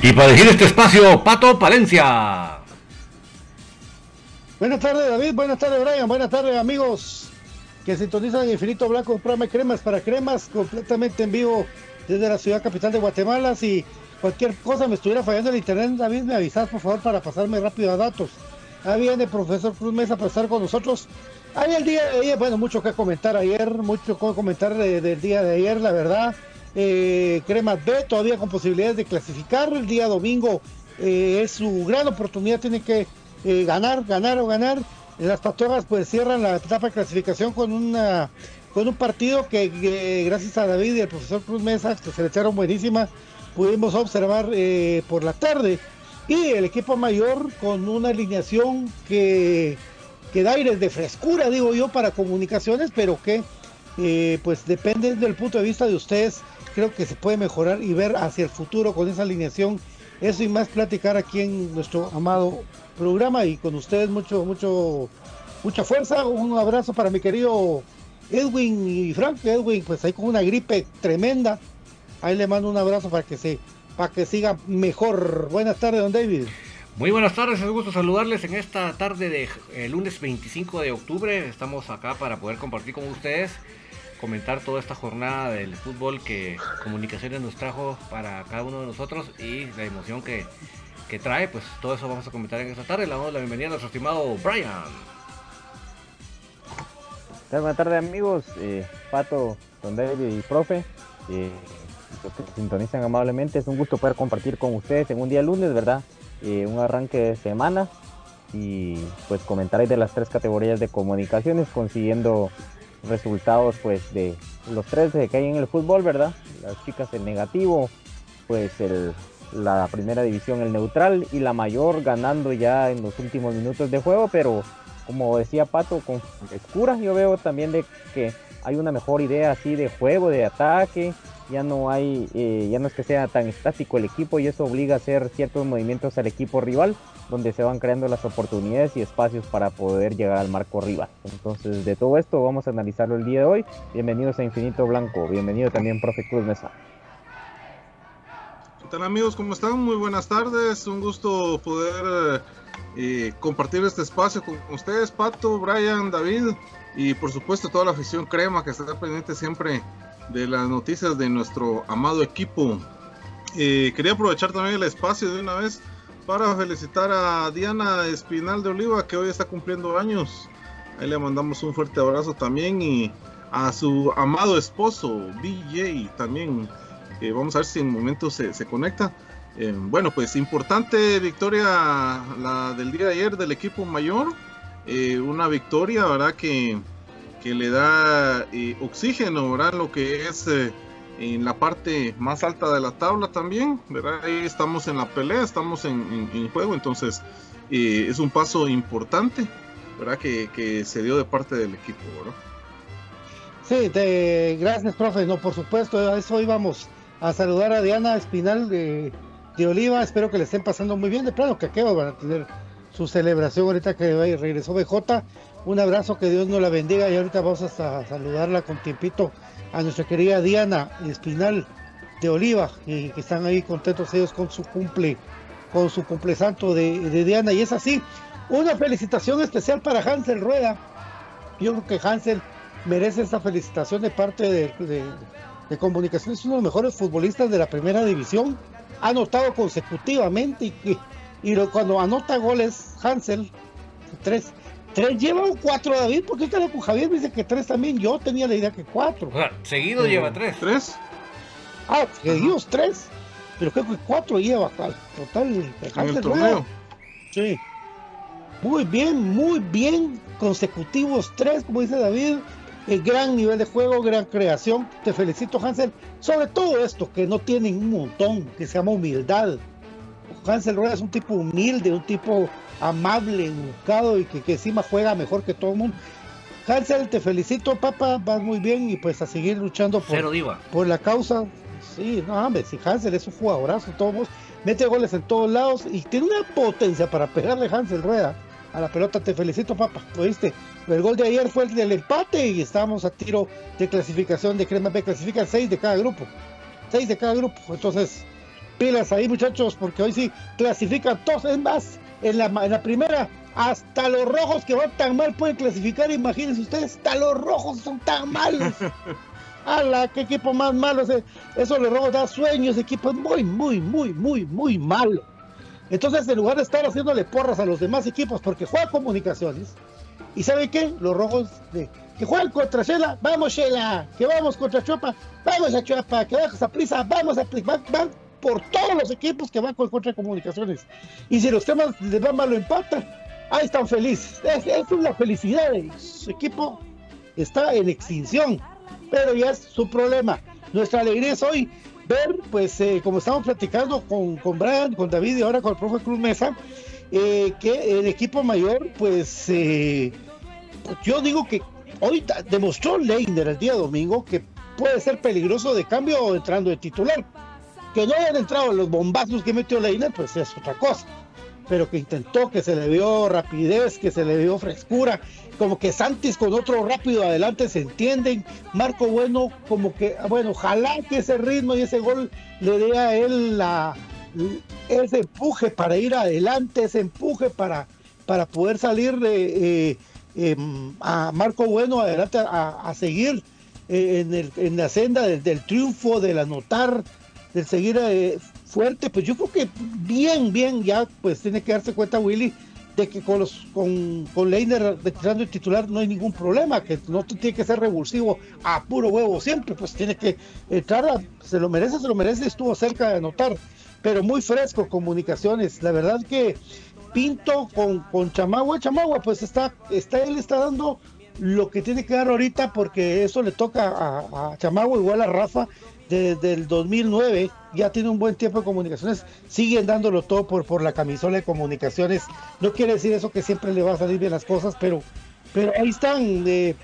Y para elegir este espacio, Pato Palencia. Buenas tardes, David. Buenas tardes, Brian. Buenas tardes, amigos que sintonizan Infinito Blanco, programa Cremas para Cremas, completamente en vivo desde la ciudad capital de Guatemala. Si cualquier cosa me estuviera fallando el internet, David, me avisas, por favor, para pasarme rápido a datos. Ahí viene el profesor Cruz Mesa para estar con nosotros. Hay el día de ayer, bueno, mucho que comentar ayer, mucho que comentar del día de ayer, la verdad. Eh, Cremas B todavía con posibilidades de clasificar. El día domingo eh, es su gran oportunidad, tiene que eh, ganar, ganar o ganar. Las Pastoras pues cierran la etapa de clasificación con una con un partido que, gracias a David y al profesor Cruz Mesa, que se le echaron buenísima, pudimos observar eh, por la tarde. Y el equipo mayor con una alineación que, que da aires de frescura, digo yo, para comunicaciones, pero que pues depende del punto de vista de ustedes. Creo que se puede mejorar y ver hacia el futuro con esa alineación. Eso y más platicar aquí en nuestro amado programa y con ustedes mucho, mucho, mucha fuerza. Un abrazo para mi querido Edwin y Frank. Edwin, pues ahí con una gripe tremenda. Ahí le mando un abrazo para que se, para que siga mejor. Buenas tardes, don David. Muy buenas tardes, es un gusto saludarles en esta tarde de eh, lunes 25 de octubre. Estamos acá para poder compartir con ustedes, comentar toda esta jornada del fútbol que Comunicaciones nos trajo para cada uno de nosotros y la emoción que, que trae, pues todo eso vamos a comentar en esta tarde. Le damos la bienvenida a nuestro estimado Brian. Buenas tardes amigos, eh, Pato, Don David y Profe. Eh, sintonizan amablemente, es un gusto poder compartir con ustedes en un día lunes, ¿verdad? Eh, un arranque de semana y pues comentar de las tres categorías de comunicaciones consiguiendo resultados pues de los tres que hay en el fútbol, ¿verdad? Las chicas el negativo, pues el la primera división el neutral y la mayor ganando ya en los últimos minutos de juego, pero como decía Pato, con escuras yo veo también de que hay una mejor idea así de juego, de ataque, ya no hay, eh, ya no es que sea tan estático el equipo y eso obliga a hacer ciertos movimientos al equipo rival, donde se van creando las oportunidades y espacios para poder llegar al marco rival. Entonces, de todo esto vamos a analizarlo el día de hoy. Bienvenidos a Infinito Blanco, bienvenido también, profe Cruz Mesa. ¿Qué tal amigos? ¿Cómo están? Muy buenas tardes. Un gusto poder eh, compartir este espacio con ustedes, Pato, Brian, David y por supuesto toda la afición crema que está pendiente siempre de las noticias de nuestro amado equipo. Eh, quería aprovechar también el espacio de una vez para felicitar a Diana Espinal de Oliva que hoy está cumpliendo años. Ahí le mandamos un fuerte abrazo también y a su amado esposo BJ también vamos a ver si en un momento se, conecta. Eh, bueno, pues importante victoria la del día de ayer del equipo mayor. Eh, una victoria, ¿verdad? Que, que le da eh, oxígeno, ¿verdad? Lo que es en la parte más alta de la tabla también, ¿verdad? Ahí estamos en la pelea, estamos en, juego, entonces es un paso importante, ¿verdad? Que, se dio de parte del equipo, ¿verdad? Sí, gracias, profe. No, por supuesto, eso íbamos a saludar a Diana Espinal de, Oliva. Espero que le estén pasando muy bien. De plano que aquí van a tener su celebración ahorita que regresó BJ. Un abrazo, que Dios nos la bendiga. Y ahorita vamos a saludarla con tiempito a nuestra querida Diana Espinal de Oliva, y que están ahí contentos ellos con su cumple, con su cumple santo de, Diana. Y es así, una felicitación especial para Hansel Rueda. Yo creo que Hansel merece esta felicitación de parte de de Comunicaciones, uno de los mejores futbolistas de la primera división. Ha anotado consecutivamente y, y, cuando anota goles, Hansel, tres, tres lleva un cuatro David, porque usted con Javier dice que tres también, yo tenía la idea que cuatro. seguido lleva tres. ¿Tres? Ah, seguidos tres, pero creo que cuatro lleva total. Hansel Sí. Muy bien, muy bien, consecutivos tres, como dice David, gran nivel de juego, gran creación. Te felicito, Hansel. Sobre todo esto, que no tienen un montón, que se llama humildad. Hansel Rueda es un tipo humilde, un tipo amable, educado y que, encima juega mejor que todo el mundo. Hansel, te felicito, papá, vas muy bien y pues a seguir luchando por, por la causa. Sí, no, hombre, si Hansel es un jugadorazo, todos mete goles en todos lados y tiene una potencia para pegarle Hansel Rueda a la pelota. Te felicito, papá, ¿lo viste? El gol de ayer fue el del empate y estábamos a tiro de clasificación de Crema B. Clasifican seis de cada grupo. Seis de cada grupo. Entonces, pilas ahí, muchachos, porque hoy sí clasifican todos. Es más, en la, en la primera Hasta los rojos que van tan mal pueden clasificar, imagínense ustedes, hasta los rojos son tan malos. ¡Hala! ¡Qué equipo más malo! Eso le rojos da sueños, ese equipo es muy, muy, muy, muy, muy malo. Entonces, en lugar de estar haciéndole porras a los demás equipos, porque juega comunicaciones, ¿y sabe qué? Los rojos de que juegan contra Shela, vamos Shela, que vamos contra Chuapa, vamos a Chuapa, que vamos a prisa, vamos a prisa, van, por todos los equipos que van contra comunicaciones. Y si los temas van mal lo empatan, ahí están felices. Es, es una felicidad. Su equipo está en extinción, pero ya es su problema. Nuestra alegría es hoy ver, pues, eh, como estamos platicando con, con Brian, con David y ahora con el profe Cruz Mesa, eh, que el equipo mayor, pues, eh, yo digo que hoy demostró Leiner el día domingo que puede ser peligroso de cambio entrando de titular. Que no hayan entrado los bombazos que metió Leiner, pues es otra cosa. Pero que intentó, que se le vio rapidez, que se le vio frescura, como que Santis con otro rápido adelante se entienden. Marco Bueno, como que, bueno, ojalá que ese ritmo y ese gol le dé a él la, ese empuje para ir adelante, ese empuje para, para poder salir de, eh, Em, a Marco Bueno adelante a, seguir eh, en, la senda del, triunfo, del anotar, del seguir eh, fuerte, pues yo creo que bien, bien, ya pues tiene que darse cuenta Willy de que con los con, con Leiner retirando el titular no hay ningún problema, que no tiene que ser revulsivo a puro huevo siempre, pues tiene que entrar, se lo merece, se lo merece, estuvo cerca de anotar, pero muy fresco comunicaciones, la verdad que Pinto con, con Chamagua. Chamagua, pues está, está, él está dando lo que tiene que dar ahorita porque eso le toca a Chamagua igual a Rafa desde el 2009 ya tiene un buen tiempo de comunicaciones siguen dándolo todo por, por la camisola de comunicaciones. No quiere decir eso que siempre le va a salir bien las cosas pero pero ahí están eh,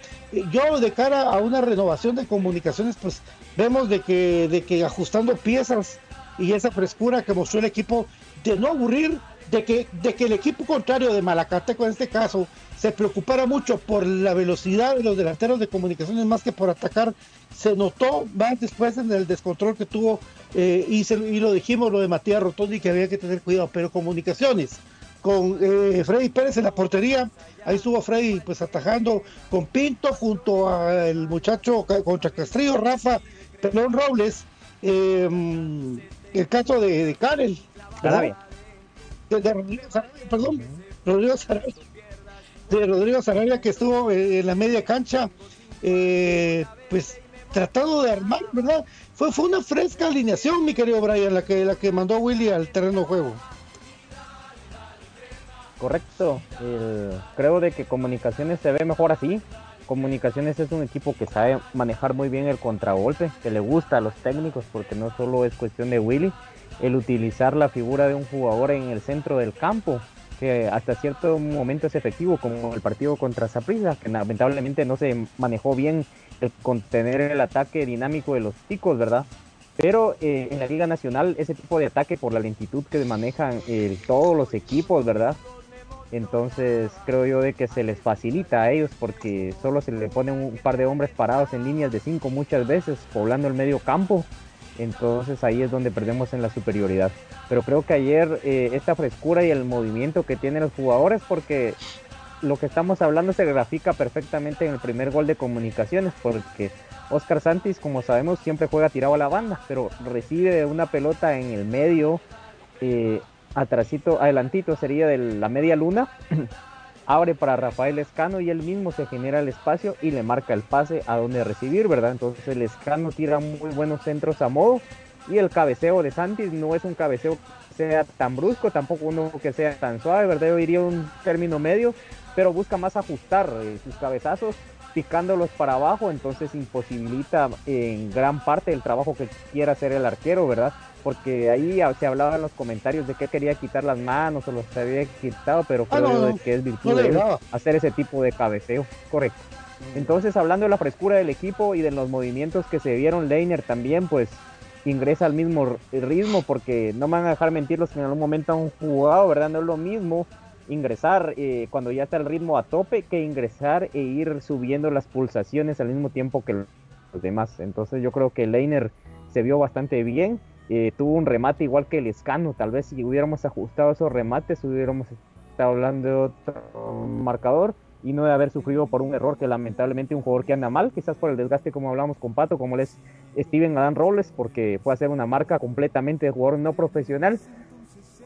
yo de cara a una renovación de comunicaciones pues vemos de que de que ajustando piezas y esa frescura que mostró el equipo de no aburrir de que, de que el equipo contrario de Malacateco en este caso se preocupara mucho por la velocidad de los delanteros de comunicaciones más que por atacar, se notó más después en el descontrol que tuvo eh, y, y, lo dijimos lo de Matías Rotondi que había que tener cuidado, pero comunicaciones con eh, Freddy Pérez en la portería, ahí estuvo Freddy pues atajando con Pinto junto al muchacho contra Castrillo, Rafa, Pelón Robles, eh, el caso de, de Karel, de, Sarabia, perdón, Rodrigo Sarabia, de Rodrigo Sarabia que estuvo eh, en la media cancha, eh, pues tratado de armar, ¿verdad? Fue, fue una fresca alineación, mi querido Brian, la que, la que mandó Willy al terreno de juego. Correcto, creo de que Comunicaciones se ve mejor así. Comunicaciones es un equipo que sabe manejar muy bien el contragolpe, que le gusta a los técnicos, porque no solo es cuestión de Willy, el utilizar la figura de un jugador en el centro del campo, hasta cierto momento es efectivo, como el partido contra Saprissa, que lamentablemente no se manejó bien el contener el ataque dinámico de los chicos, ¿verdad? Pero eh, en la Liga Nacional ese tipo de ataque por la lentitud que manejan eh, todos los equipos, ¿verdad? Entonces creo yo de que se les facilita a ellos porque solo se le ponen un par de hombres parados en líneas de cinco muchas veces, poblando el medio campo entonces ahí es donde perdemos en la superioridad. Pero creo que ayer eh, esta frescura y el movimiento que tienen los jugadores, porque lo que estamos hablando se grafica perfectamente en el primer gol de comunicaciones, porque Oscar Santis, como sabemos, siempre juega tirado a la banda, pero recibe una pelota en el medio, eh, atrasito, adelantito sería de la media luna. abre para Rafael Escano y él mismo se genera el espacio y le marca el pase a donde recibir, ¿verdad? Entonces el Escano tira muy buenos centros a modo y el cabeceo de Santis no es un cabeceo que sea tan brusco, tampoco uno que sea tan suave, ¿verdad? Yo diría un término medio, pero busca más ajustar eh, sus cabezazos picándolos para abajo, entonces imposibilita en gran parte el trabajo que quiera hacer el arquero, ¿verdad? porque ahí se hablaba en los comentarios de que quería quitar las manos o los había quitado, pero ah, creo que es virtud de hacer ese tipo de cabeceo, correcto. Mm. Entonces, hablando de la frescura del equipo y de los movimientos que se vieron, Leiner también, pues ingresa al mismo ritmo, porque no me van a dejar mentir los que en algún momento han jugado, ¿verdad? No es lo mismo ingresar eh, cuando ya está el ritmo a tope que ingresar e ir subiendo las pulsaciones al mismo tiempo que los demás. Entonces, yo creo que Leiner se vio bastante bien eh, tuvo un remate igual que el escano. Tal vez si hubiéramos ajustado esos remates, hubiéramos está hablando de otro marcador y no de haber sufrido por un error que lamentablemente un jugador que anda mal, quizás por el desgaste como hablamos con Pato, como es Steven Adán Robles, porque fue a hacer una marca completamente de jugador no profesional,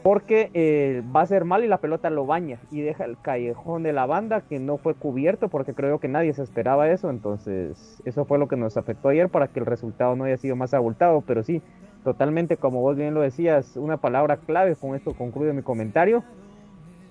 porque eh, va a ser mal y la pelota lo baña y deja el callejón de la banda que no fue cubierto porque creo que nadie se esperaba eso, entonces eso fue lo que nos afectó ayer para que el resultado no haya sido más abultado, pero sí, totalmente como vos bien lo decías, una palabra clave, con esto concluyo mi comentario,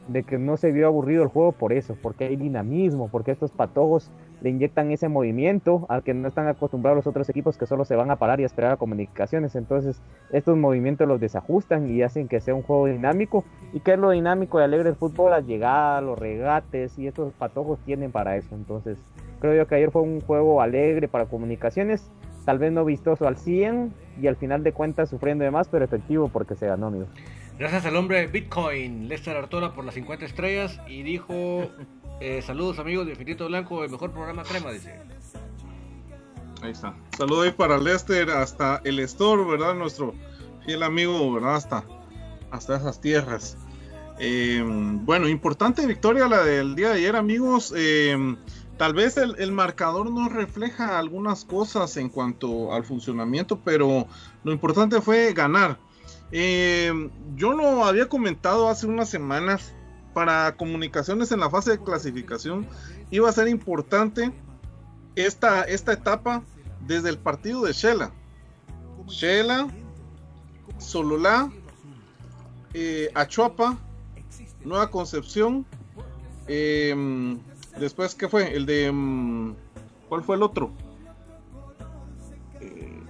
de que no se vio aburrido el juego por eso, porque hay dinamismo, porque estos patojos le inyectan ese movimiento al que no están acostumbrados los otros equipos que solo se van a parar y a esperar a comunicaciones. Entonces, estos movimientos los desajustan y hacen que sea un juego dinámico. ¿Y que es lo dinámico y alegre el fútbol? Las llegadas, los regates y estos patojos tienen para eso. Entonces, creo yo que ayer fue un juego alegre para comunicaciones, tal vez no vistoso al 100 y al final de cuentas sufriendo de más, pero efectivo porque se ganó, amigo. Gracias al hombre Bitcoin, Lester Artola, por las 50 estrellas y dijo: eh, Saludos, amigos de Infinito Blanco, el mejor programa crema, dice. Ahí está. Saludos ahí para Lester hasta el Store, ¿verdad? Nuestro fiel amigo, ¿verdad? Hasta, hasta esas tierras. Eh, bueno, importante victoria la del día de ayer, amigos. Eh, tal vez el, marcador no refleja algunas cosas en cuanto al funcionamiento, pero lo importante fue ganar. Yo lo había comentado hace unas semanas. Para comunicaciones en la fase de clasificación iba a ser importante esta, esta etapa desde el partido de Shela. Shela, Sololá, eh, Achuapa, Nueva Concepción. Eh, después, ¿qué fue? El de. Um, ¿Cuál fue el otro?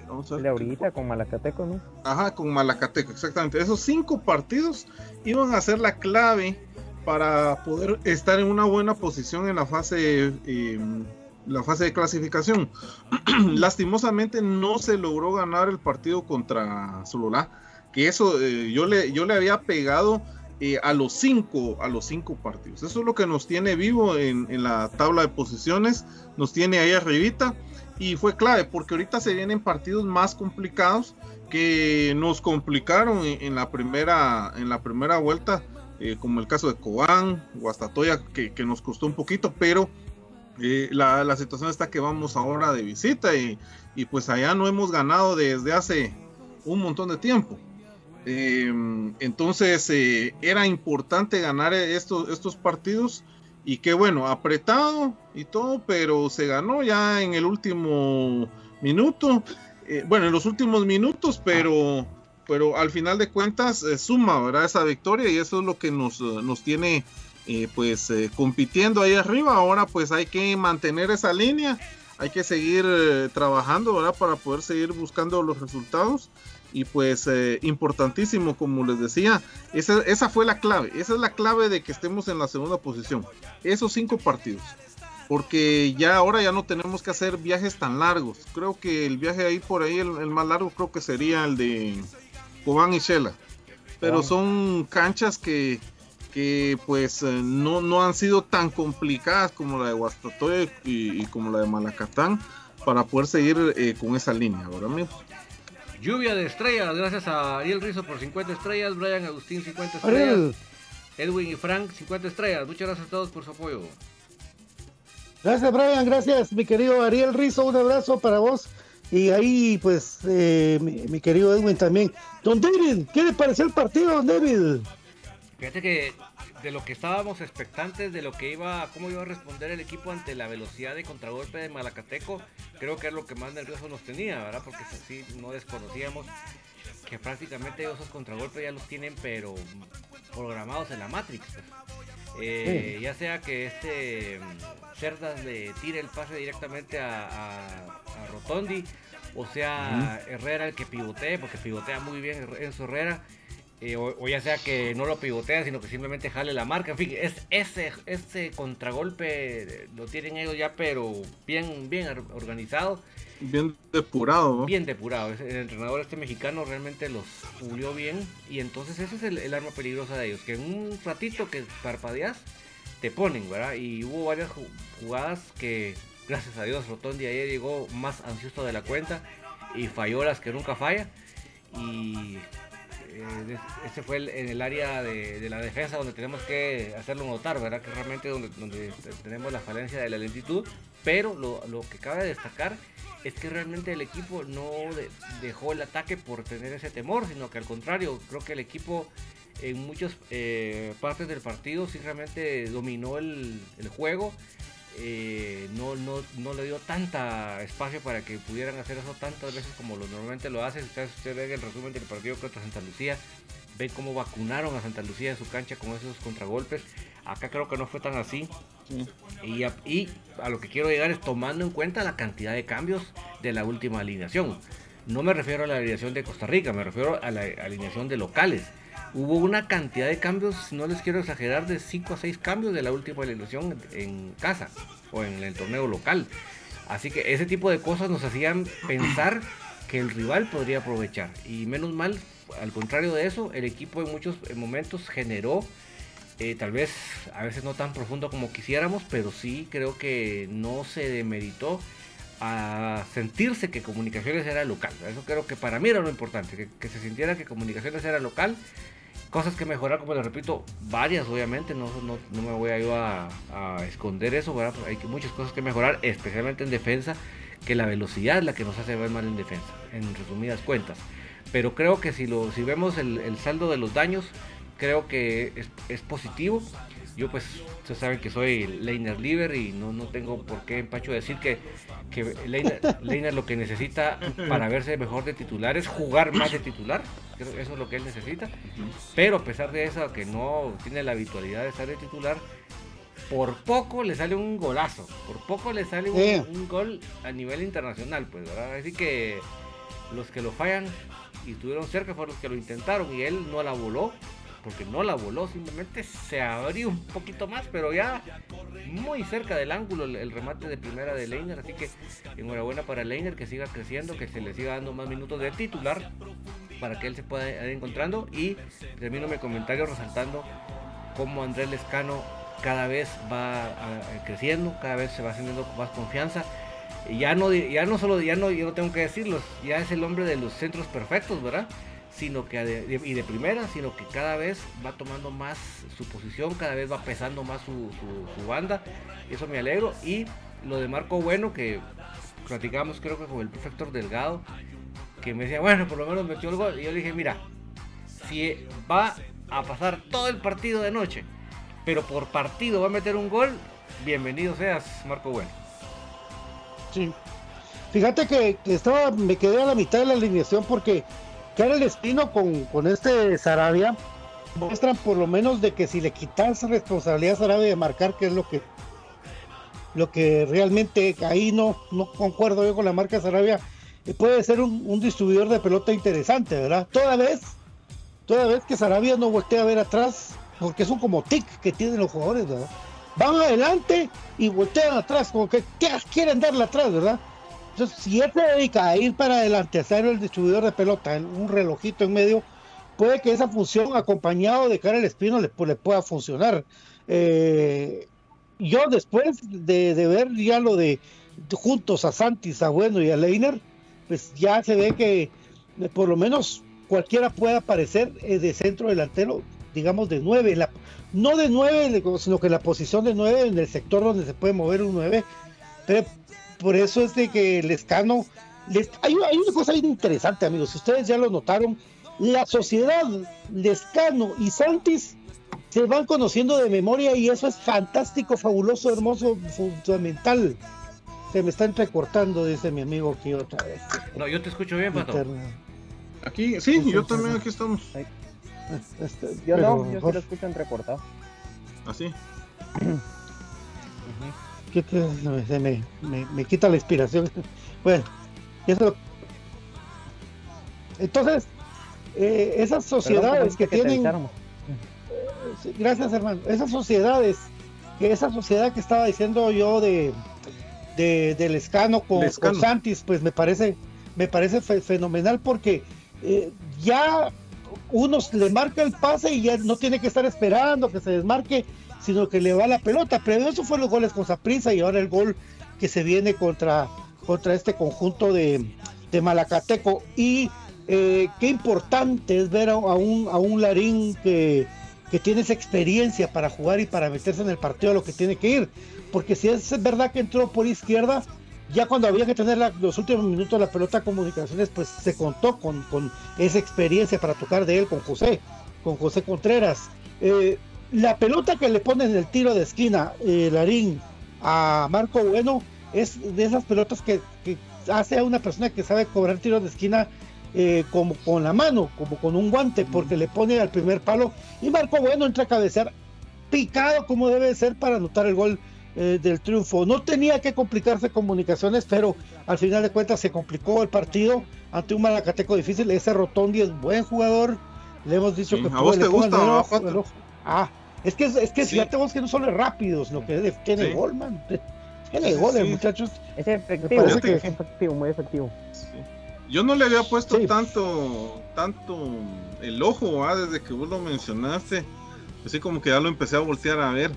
Vamos a ver. ahorita con Malacateco, ¿no? Ajá, con Malacateco, exactamente. Esos cinco partidos iban a ser la clave para poder estar en una buena posición en la fase, eh, la fase de clasificación. Lastimosamente no se logró ganar el partido contra Sololá, que eso eh, yo, le, yo le había pegado eh, a los cinco a los cinco partidos. Eso es lo que nos tiene vivo en, en la tabla de posiciones, nos tiene ahí arribita y fue clave porque ahorita se vienen partidos más complicados que nos complicaron en, en la primera en la primera vuelta eh, como el caso de Cobán Guastatoya que, que nos costó un poquito pero eh, la, la, situación está que vamos ahora de visita y, y, pues allá no hemos ganado desde hace un montón de tiempo eh, entonces era importante ganar estos, estos partidos y que bueno, apretado y todo, pero se ganó ya en el último minuto. Bueno, en los últimos minutos, pero, pero al final de cuentas eh, suma, ¿verdad? Esa victoria y eso es lo que nos, nos tiene eh, pues compitiendo ahí arriba. Ahora pues hay que mantener esa línea, hay que seguir trabajando, ¿verdad? Para poder seguir buscando los resultados y pues eh, importantísimo como les decía esa, esa fue la clave esa es la clave de que estemos en la segunda posición esos cinco partidos porque ya ahora ya no tenemos que hacer viajes tan largos creo que el viaje ahí por ahí el más largo creo que sería el de Cobán y Shela pero son canchas que que pues eh, no, no han sido tan complicadas como la de Guastatoya y, y como la de Malacatán para poder seguir eh, con esa línea ahora mismo Lluvia de estrellas, gracias a Ariel Rizo por 50 estrellas, Brian Agustín 50 estrellas, Ariel. Edwin y Frank 50 estrellas. Muchas gracias a todos por su apoyo. Gracias Brian, gracias mi querido Ariel Rizo, un abrazo para vos. Y ahí pues eh, mi, querido Edwin también. Don David, ¿qué le pareció el partido, Don David? Fíjate que de lo que estábamos expectantes de lo que iba, cómo iba a responder el equipo ante la velocidad de contragolpe de Malacateco, creo que es lo que más nervioso nos tenía, ¿verdad? Porque así no desconocíamos que prácticamente esos contragolpes ya los tienen, pero programados en la Matrix. Eh, sí. Ya sea que este Cerdas le tire el pase directamente a, a, a Rotondi, o sea, uh -huh. Herrera el que pivotee, porque pivotea muy bien en su Herrera eh, o, o, ya sea que no lo pivotea, sino que simplemente jale la marca. En fin, es, ese, ese contragolpe lo tienen ellos ya, pero bien, bien organizado. Bien depurado, ¿no? Bien depurado. El entrenador este mexicano realmente los pulió bien. Y entonces ese es el, el arma peligrosa de ellos. Que en un ratito que parpadeas, te ponen, ¿verdad? Y hubo varias jugadas que, gracias a Dios, Rotondi ayer llegó más ansioso de la cuenta. Y falló las que nunca falla. Y eh, ese fue en el área de, la defensa donde tenemos que hacerlo notar, ¿verdad? Que realmente donde, donde tenemos la falencia de la lentitud, pero lo, lo, que cabe destacar es que realmente el equipo no dejó el ataque por tener ese temor, sino que al contrario, creo que el equipo en muchas eh, partes del partido sí realmente dominó el, el juego eh, no, no, no, le dio tanta espacio para que pudieran hacer eso tantas veces como lo normalmente lo hacen. Ustedes, usted ven el resumen del partido contra Santa Lucía, ven cómo vacunaron a Santa Lucía en su cancha con esos contragolpes. Acá creo que no fue tan así. Y, a, y a lo que quiero llegar es tomando en cuenta la cantidad de cambios de la última alineación. No me refiero a la alineación de Costa Rica, me refiero a la alineación de locales hubo una cantidad de cambios, no les quiero exagerar, de 5 a 6 cambios de la última elección en casa o en el torneo local. Así que ese tipo de cosas nos hacían pensar que el rival podría aprovechar. Y menos mal, al contrario de eso, el equipo en muchos momentos generó, eh, tal vez a veces no tan profundo como quisiéramos, pero sí creo que no se demeritó a sentirse que Comunicaciones era local. Eso creo que para mí era lo importante, que se sintiera que Comunicaciones era local cosas que mejorar, como les repito, varias obviamente, no, no, no me voy a ir a, esconder eso, ¿verdad? hay muchas cosas que mejorar, especialmente en defensa, que la velocidad es la que nos hace ver mal en defensa, en resumidas cuentas. Pero creo que si, lo, si vemos el, saldo de los daños, creo que es positivo. Yo pues, ustedes saben que soy Leiner Liver y no, no tengo por qué empacho decir que, que Leiner, lo que necesita para verse mejor de titular es jugar más de titular. Eso es lo que él necesita. Pero a pesar de eso, que no tiene la habitualidad de estar de titular, por poco le sale un golazo. Por poco le sale un, gol a nivel internacional, pues, ¿verdad? Así que los que lo fallan y estuvieron cerca fueron los que lo intentaron y él no la voló porque no la voló, simplemente se abrió un poquito más, pero ya muy cerca del ángulo el, remate de primera de Leiner, así que enhorabuena para Leiner que siga creciendo, que se le siga dando más minutos de titular para que él se pueda ir encontrando y termino mi comentario resaltando cómo Andrés Lescano cada vez va creciendo, cada vez se va haciendo más confianza. Ya no, ya no solo, ya no, yo no tengo que decirlo, ya es el hombre de los centros perfectos, ¿verdad? Sino que y de primera, sino que cada vez va tomando más su posición, cada vez va pesando más su, banda, eso me alegro. Y lo de Marco Bueno, que platicamos creo que con el prefector Delgado, que me decía, bueno, por lo menos metió el gol. Y yo le dije, mira, si va a pasar todo el partido de noche, pero por partido va a meter un gol, bienvenido seas, Marco Bueno. Sí. Fíjate que, que estaba, me quedé a la mitad de la alineación porque el Espino con, con este Sarabia muestran por lo menos de que si le quitas responsabilidad a Sarabia de marcar, que es lo que lo que realmente ahí no, no concuerdo yo con la marca Sarabia, eh, puede ser un, distribuidor de pelota interesante, ¿verdad? Toda vez, toda vez que Sarabia no voltea a ver atrás, porque es un como tic que tienen los jugadores, ¿verdad? Van adelante y voltean atrás, como que quieren darle atrás, ¿verdad? Entonces, si él se dedica a ir para adelante, a ser el distribuidor de pelota, un relojito en medio, puede que esa función acompañado de cara al espino le, pueda funcionar. Eh, yo después de, ver ya lo de juntos a Santis, a Bueno y a Leiner, pues ya se ve que eh, por lo menos cualquiera puede aparecer eh, de centro delantero, digamos de nueve, no de nueve, sino que la posición de nueve en el sector donde se puede mover un nueve, por eso es de que el escano, hay, una cosa bien interesante, amigos, si ustedes ya lo notaron, la sociedad Lescano y Santis se van conociendo de memoria y eso es fantástico, fabuloso, hermoso, fundamental. Se me está entrecortando, dice mi amigo aquí otra vez. No, yo te escucho bien, Pato. Aquí, sí, yo también aquí estamos. Este, yo no, yo sí lo escucho entrecortado. ¿Así? que, se me, me, quita la inspiración. Bueno, eso. Entonces, eh, esas sociedades que, tienen. Eh, gracias, hermano. Esas sociedades, que esa sociedad que estaba diciendo yo de, de del escano con, Santis, pues me parece, me parece fenomenal porque eh, ya uno le marca el pase y ya no tiene que estar esperando que se desmarque sino que le va la pelota. Pero eso fue los goles con Saprissa y ahora el gol que se viene contra, contra este conjunto de, Malacateco. Y eh, qué importante es ver a, un, a un Larín que, que tiene esa experiencia para jugar y para meterse en el partido a lo que tiene que ir. Porque si es verdad que entró por izquierda, ya cuando había que tener los últimos minutos de la pelota comunicaciones, pues se contó con, con, esa experiencia para tocar de él con José, con José Contreras. Eh, la pelota que le pone en el tiro de esquina, eh, Larín, a Marco Bueno, es de esas pelotas que, hace a una persona que sabe cobrar tiro de esquina eh, como con la mano, como con un guante, porque le pone al primer palo y Marco Bueno entra a cabecear picado como debe ser para anotar el gol eh, del triunfo. No tenía que complicarse comunicaciones, pero al final de cuentas se complicó el partido ante un Malacateco difícil. Ese Rotondi es buen jugador. Le hemos dicho que a vos te gusta, Ah, es que es que fíjate vos que no son rápidos, lo que tiene gol, man. Tiene goles, muchachos. Es efectivo, es efectivo, muy efectivo. Yo no le había puesto tanto, tanto el ojo, ¿ah? desde que vos lo mencionaste. Así como que ya lo empecé a voltear a ver.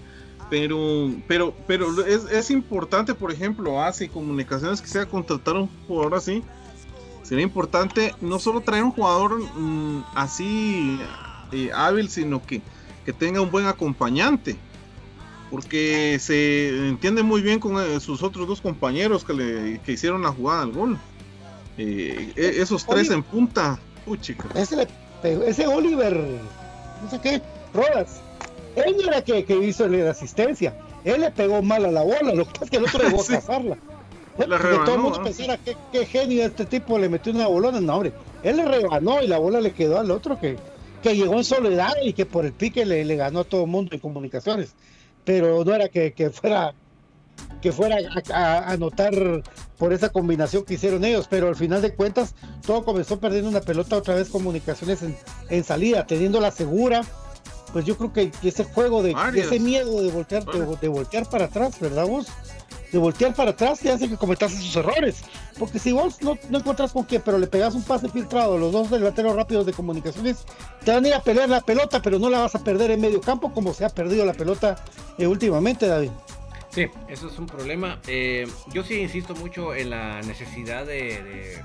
Pero, pero, pero es, es importante, por ejemplo, hace comunicaciones que sea contratar un jugador así. Sería importante no solo traer un jugador mm, así eh, hábil, sino que, que tenga un buen acompañante. Porque se entiende muy bien con eh, sus otros dos compañeros que, le, que hicieron la jugada al gol. Eh, e, esos tres en punta. Uy, ese, ese Oliver, no sé qué, Rodas él era que, que hizo la asistencia. Él le pegó mal a la bola, lo que pasa es que el otro llegó a cazarla. todo el mundo pensaba que qué genio este tipo le metió una bolona. No, hombre, él le rebanó y la bola le quedó al otro que, que llegó en soledad y que por el pique le, le ganó a todo el mundo en comunicaciones. Pero no era que, que fuera que fuera a, anotar por esa combinación que hicieron ellos, pero al final de cuentas todo comenzó perdiendo una pelota otra vez comunicaciones en, en salida, teniendo la segura, pues yo creo que, ese juego de ese miedo de voltear, de, voltear para atrás, ¿verdad vos? De voltear para atrás te hace que cometas esos errores. Porque si vos no, no encontrás con qué, pero le pegas un pase filtrado a los dos delanteros rápidos de comunicaciones, te van a ir a pelear la pelota, pero no la vas a perder en medio campo como se ha perdido la pelota eh, últimamente, David. Sí, eso es un problema. Eh, yo sí insisto mucho en la necesidad de,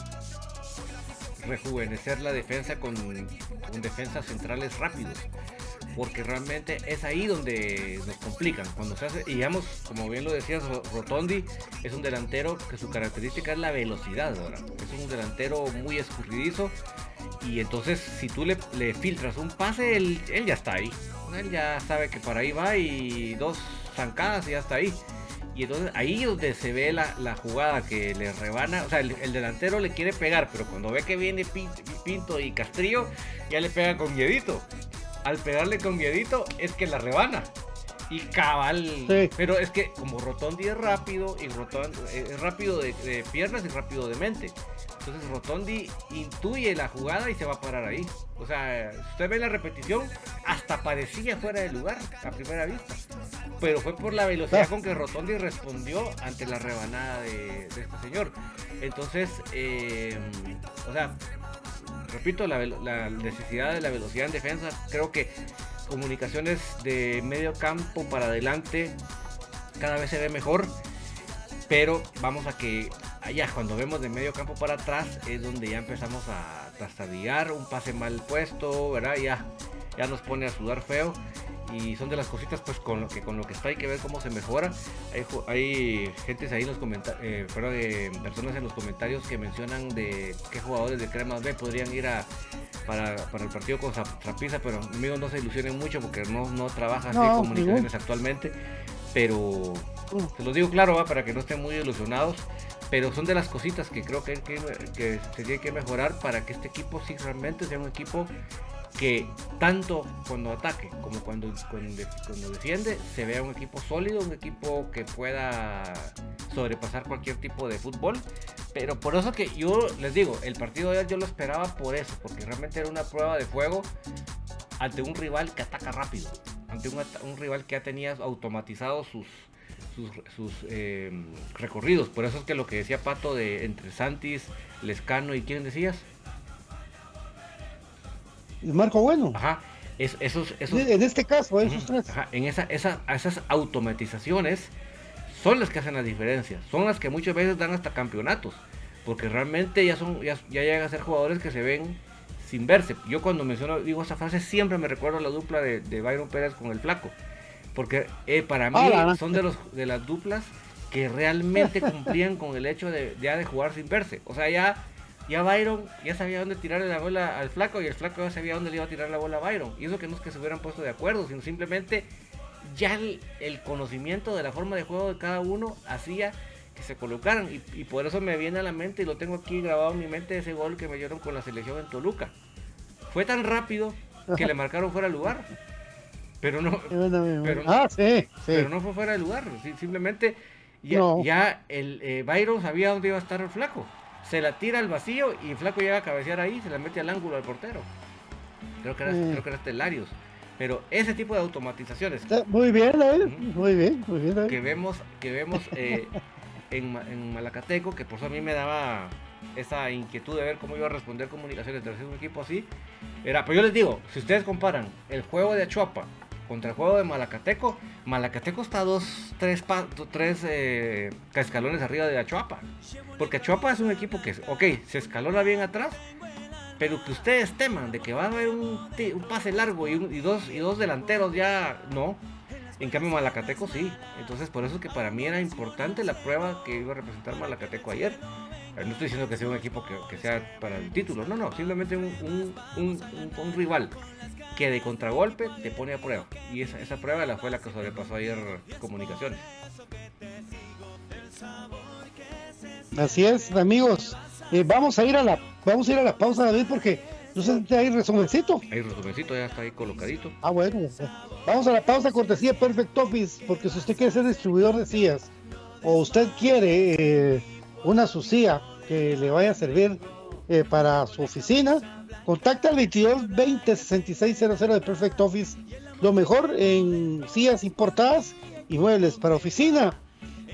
rejuvenecer la defensa con, con defensas centrales rápidos porque realmente es ahí donde nos complican. Cuando se hace, digamos, como bien lo decías, Rotondi es un delantero que su característica es la velocidad. Es un delantero muy escurridizo y entonces si tú le, filtras un pase, él, ya está ahí. Él ya sabe que para ahí va y dos zancadas y ya está ahí. Y entonces ahí es donde se ve la, jugada que le rebana. O sea, el, delantero le quiere pegar, pero cuando ve que viene Pinto, y Castrillo, ya le pega con miedito al pegarle con miedito es que la rebana. Y cabal. Pero es que como Rotondi es rápido, y Rotondi eh, es rápido de, piernas y rápido de mente. Entonces Rotondi intuye la jugada y se va a parar ahí. O sea, si usted ve la repetición, hasta parecía fuera de lugar a primera vista. Pero fue por la velocidad ah. con que Rotondi respondió ante la rebanada de, este señor. Entonces, eh, o sea, repito, la, necesidad de la velocidad en defensa. Creo que comunicaciones de medio campo para adelante cada vez se ve mejor. Pero vamos a que allá, cuando vemos de medio campo para atrás, es donde ya empezamos a trastabillar, un pase mal puesto, ¿verdad? Ya, ya nos pone a sudar feo y son de las cositas pues con lo que con lo que está hay que ver cómo se mejora. Hay, hay gentes ahí en los comentarios eh, de personas en los comentarios que mencionan de qué jugadores de crema B podrían ir a para, el partido con Trapiza pero amigos no se ilusionen mucho porque no, no trabaja así comunicaciones actualmente pero se los digo claro para que no estén muy ilusionados pero son de las cositas que creo que, que, que se tiene que mejorar para que este equipo sí realmente sea un equipo que tanto cuando ataque como cuando, cuando, defiende se vea un equipo sólido, un equipo que pueda sobrepasar cualquier tipo de fútbol. Pero por eso que yo les digo, el partido de ayer yo lo esperaba por eso, porque realmente era una prueba de fuego ante un rival que ataca rápido, ante un, rival que ya tenía automatizado sus, sus, eh, recorridos. Por eso es que lo que decía Pato de entre Santis, Lescano y quién decías. Marco Bueno. Ajá. esos, en este caso, esos tres. en esa, esas automatizaciones son las que hacen la diferencia. Son las que muchas veces dan hasta campeonatos. porque realmente ya son ya, ya llegan a ser jugadores que se ven sin verse. Yo cuando menciono, digo esa frase, siempre me recuerdo la dupla de, de Byron Pérez con el flaco. Porque eh, para mí Hola. son de los de las duplas que realmente cumplían con el hecho de ya de jugar sin verse. O sea, ya, ya Byron ya sabía dónde tirarle la bola al flaco y el flaco ya sabía dónde le iba a tirar la bola a Byron. Y eso que no es que se hubieran puesto de acuerdo, sino simplemente ya el, el conocimiento de la forma de juego de cada uno hacía que se colocaran. Y, y por eso me viene a la mente, y lo tengo aquí grabado en mi mente, ese gol que me dieron con la selección en Toluca. Fue tan rápido que le marcaron fuera de lugar. Pero no, pero, Ah, sí, sí. pero no fue fuera de lugar. Simplemente ya, No. ya el eh, Byron sabía dónde iba a estar el flaco. Se la tira al vacío y flaco llega a cabecear ahí, se la mete al ángulo al portero. Creo que era, Mm. creo que era Estelarios. Pero ese tipo de automatizaciones Muy bien. Ujú. Muy bien, muy bien, David. que vemos, que vemos eh, en, en Malacateco, que por eso a mí me daba esa inquietud de ver cómo iba a responder comunicaciones de un equipo así. Era, pero yo les digo, si ustedes comparan el juego de Achuapa contra el juego de Malacateco, Malacateco está dos, tres, pa- tres eh, escalones arriba de Achuapa. Porque Achuapa es un equipo que, ok, se escalona bien atrás, pero que ustedes teman de que va a haber un, pase largo y, un- y dos, y dos delanteros ya, no. En cambio Malacateco sí. Entonces por eso es que para mí era importante la prueba que iba a representar Malacateco ayer. No estoy diciendo que sea un equipo que, sea para el título, no, no, simplemente un rival que de contragolpe te pone a prueba. Y esa, esa prueba la fue la que sobrepasó ayer Comunicaciones. Así es, amigos. Eh, vamos a ir a la vamos a ir a la pausa, David, porque no sé si hay resumencito. Ahí resumencito ya está ahí colocadito. Ah, bueno. Vamos a la pausa cortesía Perfect Office, porque si usted quiere ser distribuidor de sillas o usted quiere eh, una su silla que le vaya a servir eh, para su oficina, contacta al 22 20 66 00 de Perfect Office. Lo mejor en sillas importadas y muebles para oficina.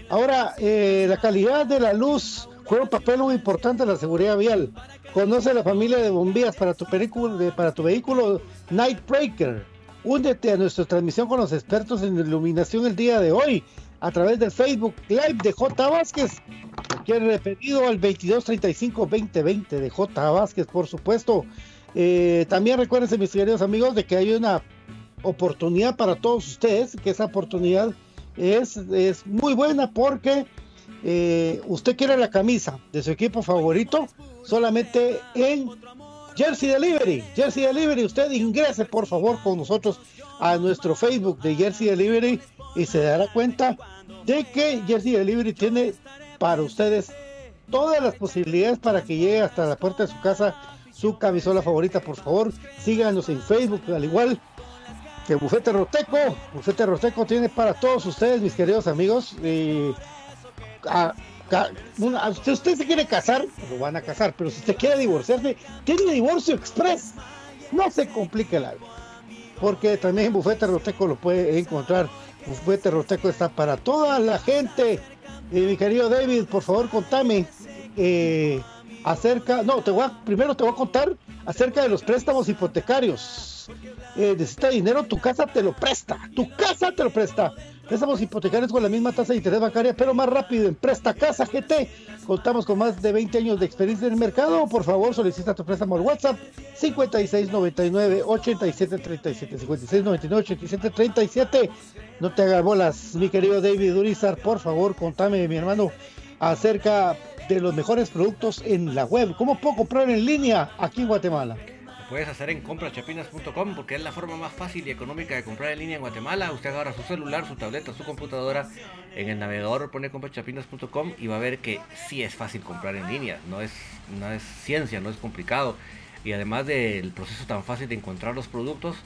Ahora, eh, la calidad de la luz juega un papel muy importante en la seguridad vial. Conoce la familia de bombillas para tu, película, para tu vehículo Nightbreaker. Únete a nuestra transmisión con los expertos en iluminación el día de hoy a través del Facebook Live de J. Vázquez. Cualquier referido al 2235-2020 de J. Vázquez, por supuesto. Eh, también recuérdense, mis queridos amigos, de que hay una oportunidad para todos ustedes, que esa oportunidad es, es muy buena porque eh, usted quiere la camisa de su equipo favorito solamente en Jersey Delivery. Jersey Delivery, usted ingrese por favor con nosotros a nuestro Facebook de Jersey Delivery y se dará cuenta de que Jersey Delivery tiene para ustedes todas las posibilidades para que llegue hasta la puerta de su casa su camisola favorita. Por favor, síganos en Facebook, al igual que Bufete Roteco. Bufete Roteco tiene para todos ustedes, mis queridos amigos. y a- ca- una- si usted se quiere casar, lo van a casar, pero si usted quiere divorciarse, tiene divorcio express. No se complique la vida. Porque también en Bufete Roteco lo puede encontrar. Bufete Roteco está para toda la gente. Mi querido David, por favor, contame eh, acerca. No, te voy a, primero te voy a contar acerca de los préstamos hipotecarios. Eh, necesita dinero, tu casa te lo presta. Tu casa te lo presta. Préstamos hipotecarios con la misma tasa de interés bancaria, pero más rápido en Presta Casa GT. Contamos con más de 20 años de experiencia en el mercado. Por favor, solicita tu préstamo al WhatsApp 5699 8737 5699 8737. No te hagas bolas, mi querido David Urizar. Por favor, contame, mi hermano, acerca de los mejores productos en la web. ¿Cómo puedo comprar en línea aquí en Guatemala? Puedes hacer en comprachapinas.com porque es la forma más fácil y económica de comprar en línea en Guatemala. Usted agarra su celular, su tableta, su computadora, en el navegador pone comprachapinas.com y va a ver que sí es fácil comprar en línea. No es, no es ciencia, no es complicado. Y además del proceso tan fácil de encontrar los productos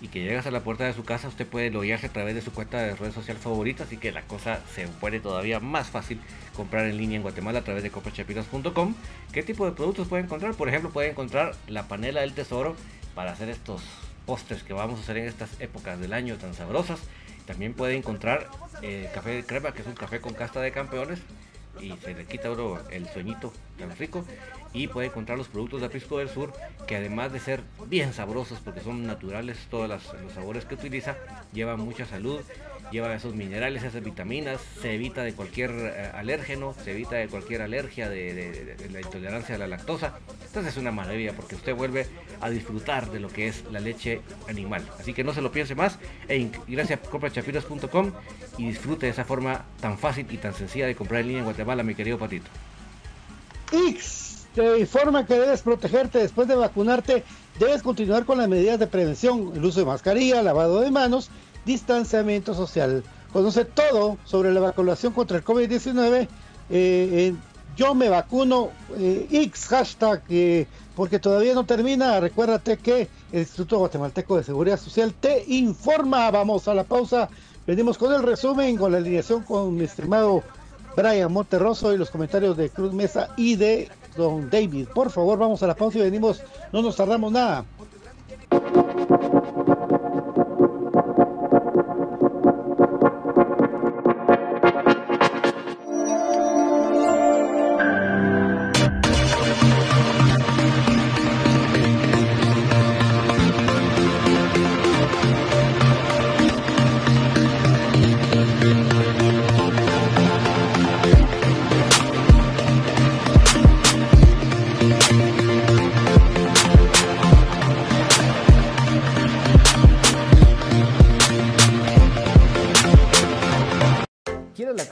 y que llegas a la puerta de su casa, usted puede loguearse a través de su cuenta de red social favorita, así que la cosa se pone todavía más fácil comprar en línea en Guatemala a través de comprachapinas.com. ¿Qué tipo de productos puede encontrar? Por ejemplo, puede encontrar la panela del tesoro para hacer estos postres que vamos a hacer en estas épocas del año tan sabrosas. También puede encontrar eh, café de crema, que es un café con casta de campeones, y se le quita oro el sueñito tan rico y puede encontrar los productos de Aprisco del Sur que además de ser bien sabrosos porque son naturales todos los sabores que utiliza, llevan mucha salud, lleva esos minerales, esas vitaminas, se evita de cualquier eh, alérgeno, se evita de cualquier alergia, de, la intolerancia a la lactosa. Entonces es una maravilla porque usted vuelve a disfrutar de lo que es la leche animal. Así que no se lo piense más e gracias a y disfrute de esa forma tan fácil y tan sencilla de comprar en línea en Guatemala, mi querido Patito. X te informa que debes protegerte después de vacunarte, debes continuar con las medidas de prevención, el uso de mascarilla, lavado de manos distanciamiento social. Conoce todo sobre la vacunación contra el COVID-19 eh, Yo me vacuno eh, X hashtag eh, porque todavía no termina. Recuérdate que el Instituto Guatemalteco de Seguridad Social te informa. Vamos a la pausa. Venimos con el resumen, con la alineación con mi estimado Brian Monterroso y los comentarios de Cruz Mesa y de Don David. Por favor, vamos a la pausa y venimos. No nos tardamos nada.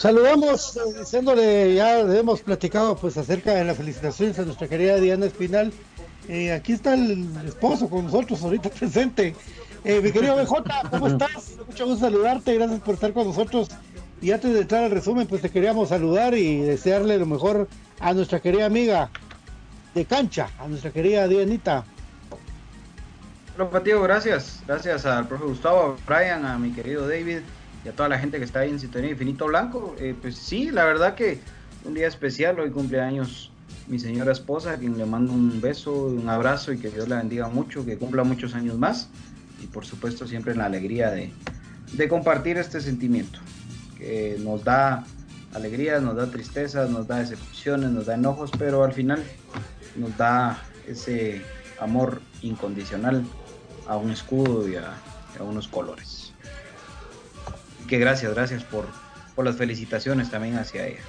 Saludamos eh, diciéndole, ya hemos platicado pues acerca de las felicitaciones a nuestra querida Diana Espinal. Eh, aquí está el esposo con nosotros ahorita presente. Eh, mi querido BJ, ¿cómo estás? Mucho gusto saludarte, gracias por estar con nosotros. Y antes de entrar al resumen, pues te queríamos saludar y desearle lo mejor a nuestra querida amiga de cancha, a nuestra querida Dianita. Hola, Patio, gracias. Gracias al profe Gustavo, a Brian, a mi querido David y a toda la gente que está ahí en Sintonía Infinito Blanco. Eh, pues sí, la verdad que un día especial, hoy cumpleaños mi señora esposa, a quien le mando un beso, un abrazo y que Dios la bendiga mucho, que cumpla muchos años más y por supuesto siempre en la alegría de, de compartir este sentimiento que nos da alegrías, nos da tristezas, nos da decepciones, nos da enojos, pero al final nos da ese amor incondicional a un escudo y a, a unos colores que gracias, gracias por, por las felicitaciones también hacia ella.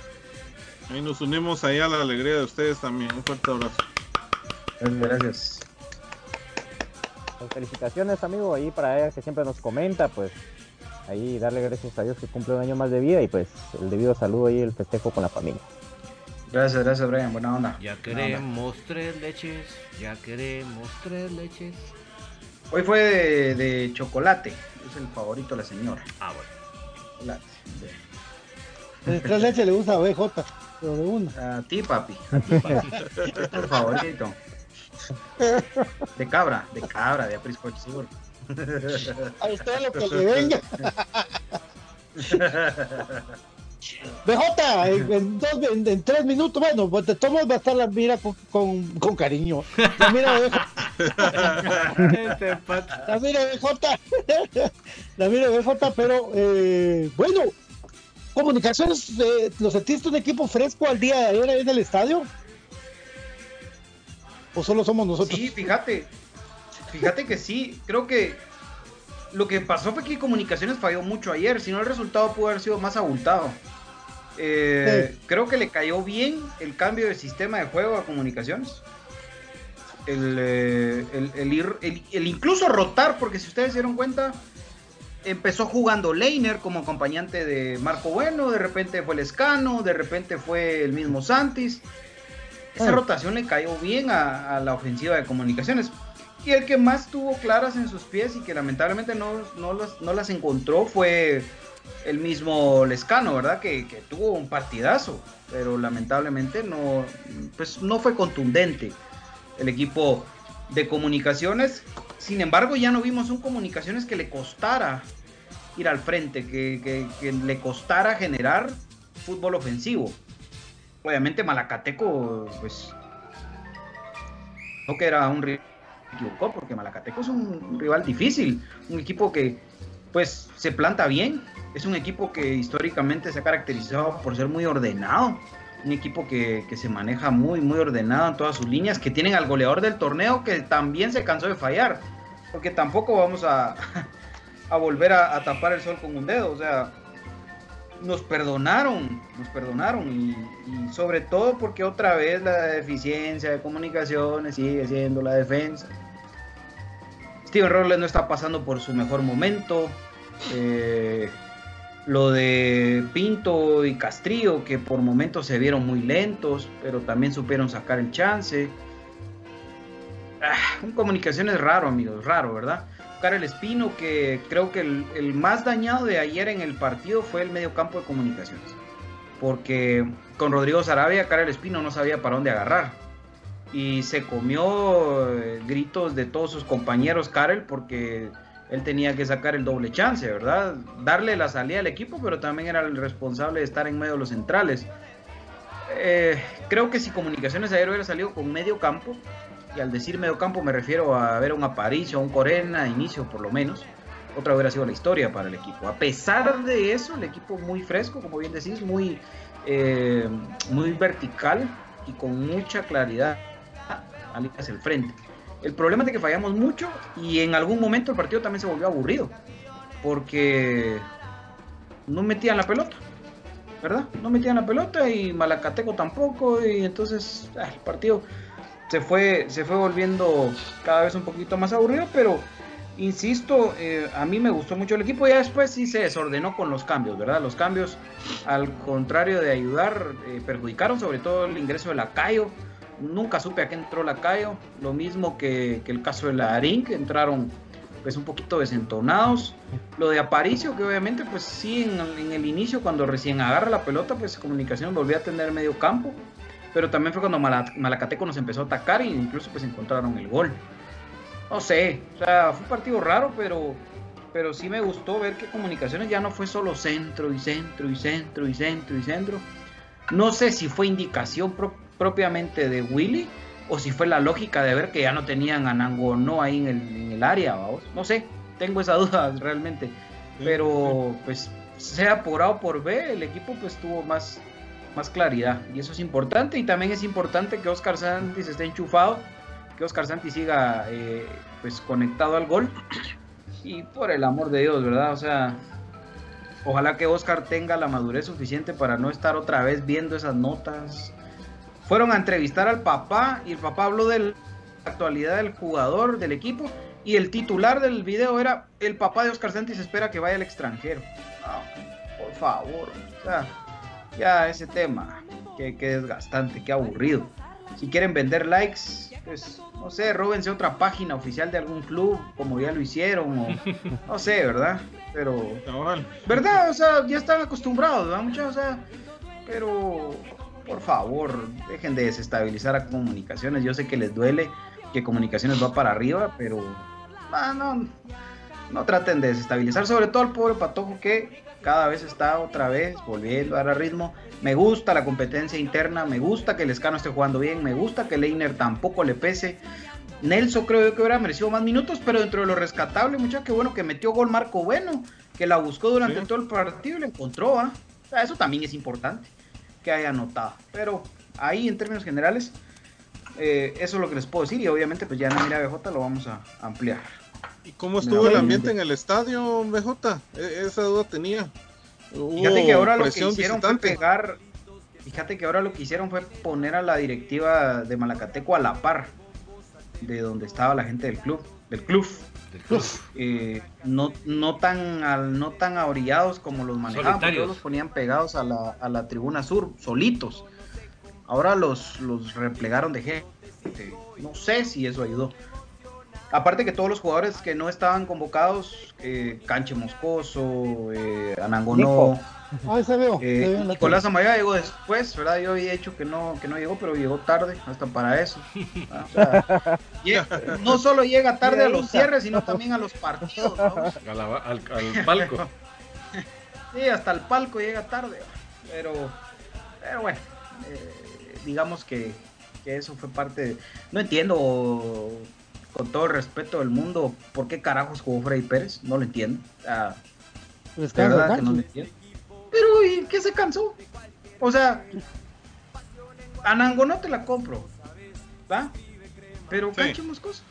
Y nos unimos ahí a la alegría de ustedes también. Un fuerte abrazo. Gracias. Pues felicitaciones, amigo, ahí para ella que siempre nos comenta, pues ahí darle gracias a Dios que cumple un año más de vida y pues el debido saludo y el festejo con la familia. Gracias, gracias, Brian. Buena onda. Ya queremos tres leches, ya queremos tres leches. Hoy fue de, de chocolate, es el favorito de la señora. Ah, bueno. El tres leche le gusta a BJ, pero de una. A ti, papi. A ti, papi. tu favorito. De cabra, de cabra, de Aprisco Sur. Ahí está lo que le venga. BJ, en, en, dos, en, en, tres minutos, bueno, pues de todos va a estar la mira con, con, con cariño. La mira de BJ. la mira de BJ. la mira de BJ, pero eh, bueno, comunicaciones, eh, ¿lo sentiste un equipo fresco al día de ayer en el estadio? ¿O solo somos nosotros? Sí, fíjate, fíjate que sí, creo que lo que pasó fue que Comunicaciones falló mucho ayer, si no el resultado pudo haber sido más abultado. Eh, sí. Creo que le cayó bien el cambio de sistema de juego a Comunicaciones. El, eh, el, el, ir, el, incluso rotar, porque si ustedes se dieron cuenta, empezó jugando Leiner como acompañante de Marco Bueno, de repente fue Lescano, de repente fue el mismo Santis. Esa oh. rotación le cayó bien a, a la ofensiva de Comunicaciones. Y el que más tuvo claras en sus pies y que lamentablemente no, no, las, no las encontró fue el mismo Lescano, ¿verdad? Que, tuvo un partidazo, pero lamentablemente no, pues no fue contundente el equipo de comunicaciones. Sin embargo, ya no vimos un comunicaciones que le costara ir al frente, que, le costara generar fútbol ofensivo. Obviamente Malacateco, pues, no que era un equivocó porque Malacateco es un rival difícil, un equipo que pues se planta bien, es un equipo que históricamente se ha caracterizado por ser muy ordenado, un equipo que, que, se maneja muy muy ordenado en todas sus líneas, que tienen al goleador del torneo que también se cansó de fallar, porque tampoco vamos a, a volver a, tapar el sol con un dedo, o sea, nos perdonaron, nos perdonaron y, y sobre todo porque otra vez la deficiencia de comunicaciones sigue siendo la defensa. Steven Robles no está pasando por su mejor momento. Eh, lo de Pinto y Castrillo, que por momentos se vieron muy lentos, pero también supieron sacar el chance. Ah, un comunicación es raro, amigos, raro, ¿verdad? Karel Espino, que creo que el, el, más dañado de ayer en el partido fue el medio campo de comunicaciones. Porque con Rodrigo Sarabia, Karel Espino no sabía para dónde agarrar y se comió eh, gritos de todos sus compañeros Karel porque él tenía que sacar el doble chance, ¿verdad? Darle la salida al equipo, pero también era el responsable de estar en medio de los centrales. Eh, creo que si Comunicaciones ayer hubiera salido con medio campo, y al decir medio campo me refiero a ver un Aparicio, un Corena, inicio por lo menos, otra hubiera sido la historia para el equipo. A pesar de eso, el equipo muy fresco, como bien decís, muy, eh, muy vertical, y con mucha claridad hacia el frente. El problema es de que fallamos mucho y en algún momento el partido también se volvió aburrido porque no metían la pelota, ¿verdad? No metían la pelota y Malacateco tampoco y entonces ah, el partido se fue, se fue volviendo cada vez un poquito más aburrido, pero insisto, eh, a mí me gustó mucho el equipo. Ya después sí se desordenó con los cambios, ¿verdad? Los cambios, al contrario de ayudar, eh, perjudicaron sobre todo el ingreso de Lacayo. Nunca supe a qué entró Lacayo. Lo mismo que, el caso de la Arin, que entraron pues un poquito desentonados. Lo de Aparicio, que obviamente pues sí en, el inicio, cuando recién agarra la pelota, pues Comunicación volvió a tener medio campo. Pero también fue cuando Malacateco nos empezó a atacar e incluso pues encontraron el gol no sé, o sea, fue un partido raro, pero, pero sí me gustó ver que Comunicaciones ya no fue solo centro y centro y centro y centro y centro. No sé si fue indicación propiamente de Willy o si fue la lógica de ver que ya no tenían a no ahí en el, área, vamos. No sé, tengo esa duda realmente. Pero pues sea por A o por B, el equipo pues tuvo más, más claridad y eso es importante y también es importante que Oscar Santis esté enchufado que Oscar Santi siga eh, pues conectado al gol. Y por el amor de Dios, ¿verdad? O sea, ojalá que Oscar tenga la madurez suficiente para no estar otra vez viendo esas notas. Fueron a entrevistar al papá y el papá habló de la actualidad del jugador, del equipo. Y el titular del video era, el papá de Oscar Santi se espera que vaya al extranjero. por favor. O sea, ya ese tema, que, que desgastante, qué aburrido. Si quieren vender likes, pues no sé, róbense otra página oficial de algún club, como ya lo hicieron, o no sé, ¿verdad? Pero, ¿verdad? O sea, ya están acostumbrados, ¿verdad? O sea, pero, por favor, dejen de desestabilizar a comunicaciones. Yo sé que les duele que comunicaciones va para arriba, pero, ah, no, no traten de desestabilizar, sobre todo al pobre Patojo que cada vez está otra vez volviendo a dar ritmo. Me gusta la competencia interna, me gusta que el Escano esté jugando bien, me gusta que Leiner tampoco le pese. Nelson creo que hubiera merecido más minutos, pero dentro de lo rescatable, mucha que bueno que metió gol Marco Bueno, que la buscó durante todo el partido y la encontró. ¿ah? eso también es importante que haya anotado. Pero ahí en términos generales, eh, eso es lo que les puedo decir y obviamente pues ya en la mira BJ lo vamos a ampliar. ¿Y cómo estuvo el ambiente en el estadio, BJ? E, esa duda tenía. Fíjate que ahora lo que hicieron fue pegar. Fíjate que ahora lo que hicieron fue poner a la directiva de Malacateco a la par de donde estaba la gente del club, del club. Eh, no, no tan no tan abrillados como los manejaban, todos los ponían pegados a la, a la tribuna sur, solitos. Ahora los, los replegaron de gente. No sé si eso ayudó. Aparte que todos los jugadores que no estaban convocados, eh, Canche Moscoso, eh, Anangonó, ah, se veo, eh, Nicolás Amaya llegó después, ¿verdad? Yo había dicho que no, que no llegó, pero llegó tarde, hasta para eso. Ah, no solo llega tarde a los cierres, sino también a los partidos. al, palco. sí, hasta el palco llega tarde, pero, pero bueno, eh, digamos que, que eso fue parte de... No entiendo con todo el respeto del mundo, ¿por qué carajos jugó Freddy Pérez? No lo entiendo. Pues verdad que no lo entiendo. Pero, ¿y qué se cansó? O sea, a Nango no te la compro, ¿va? Pero sí. cosas.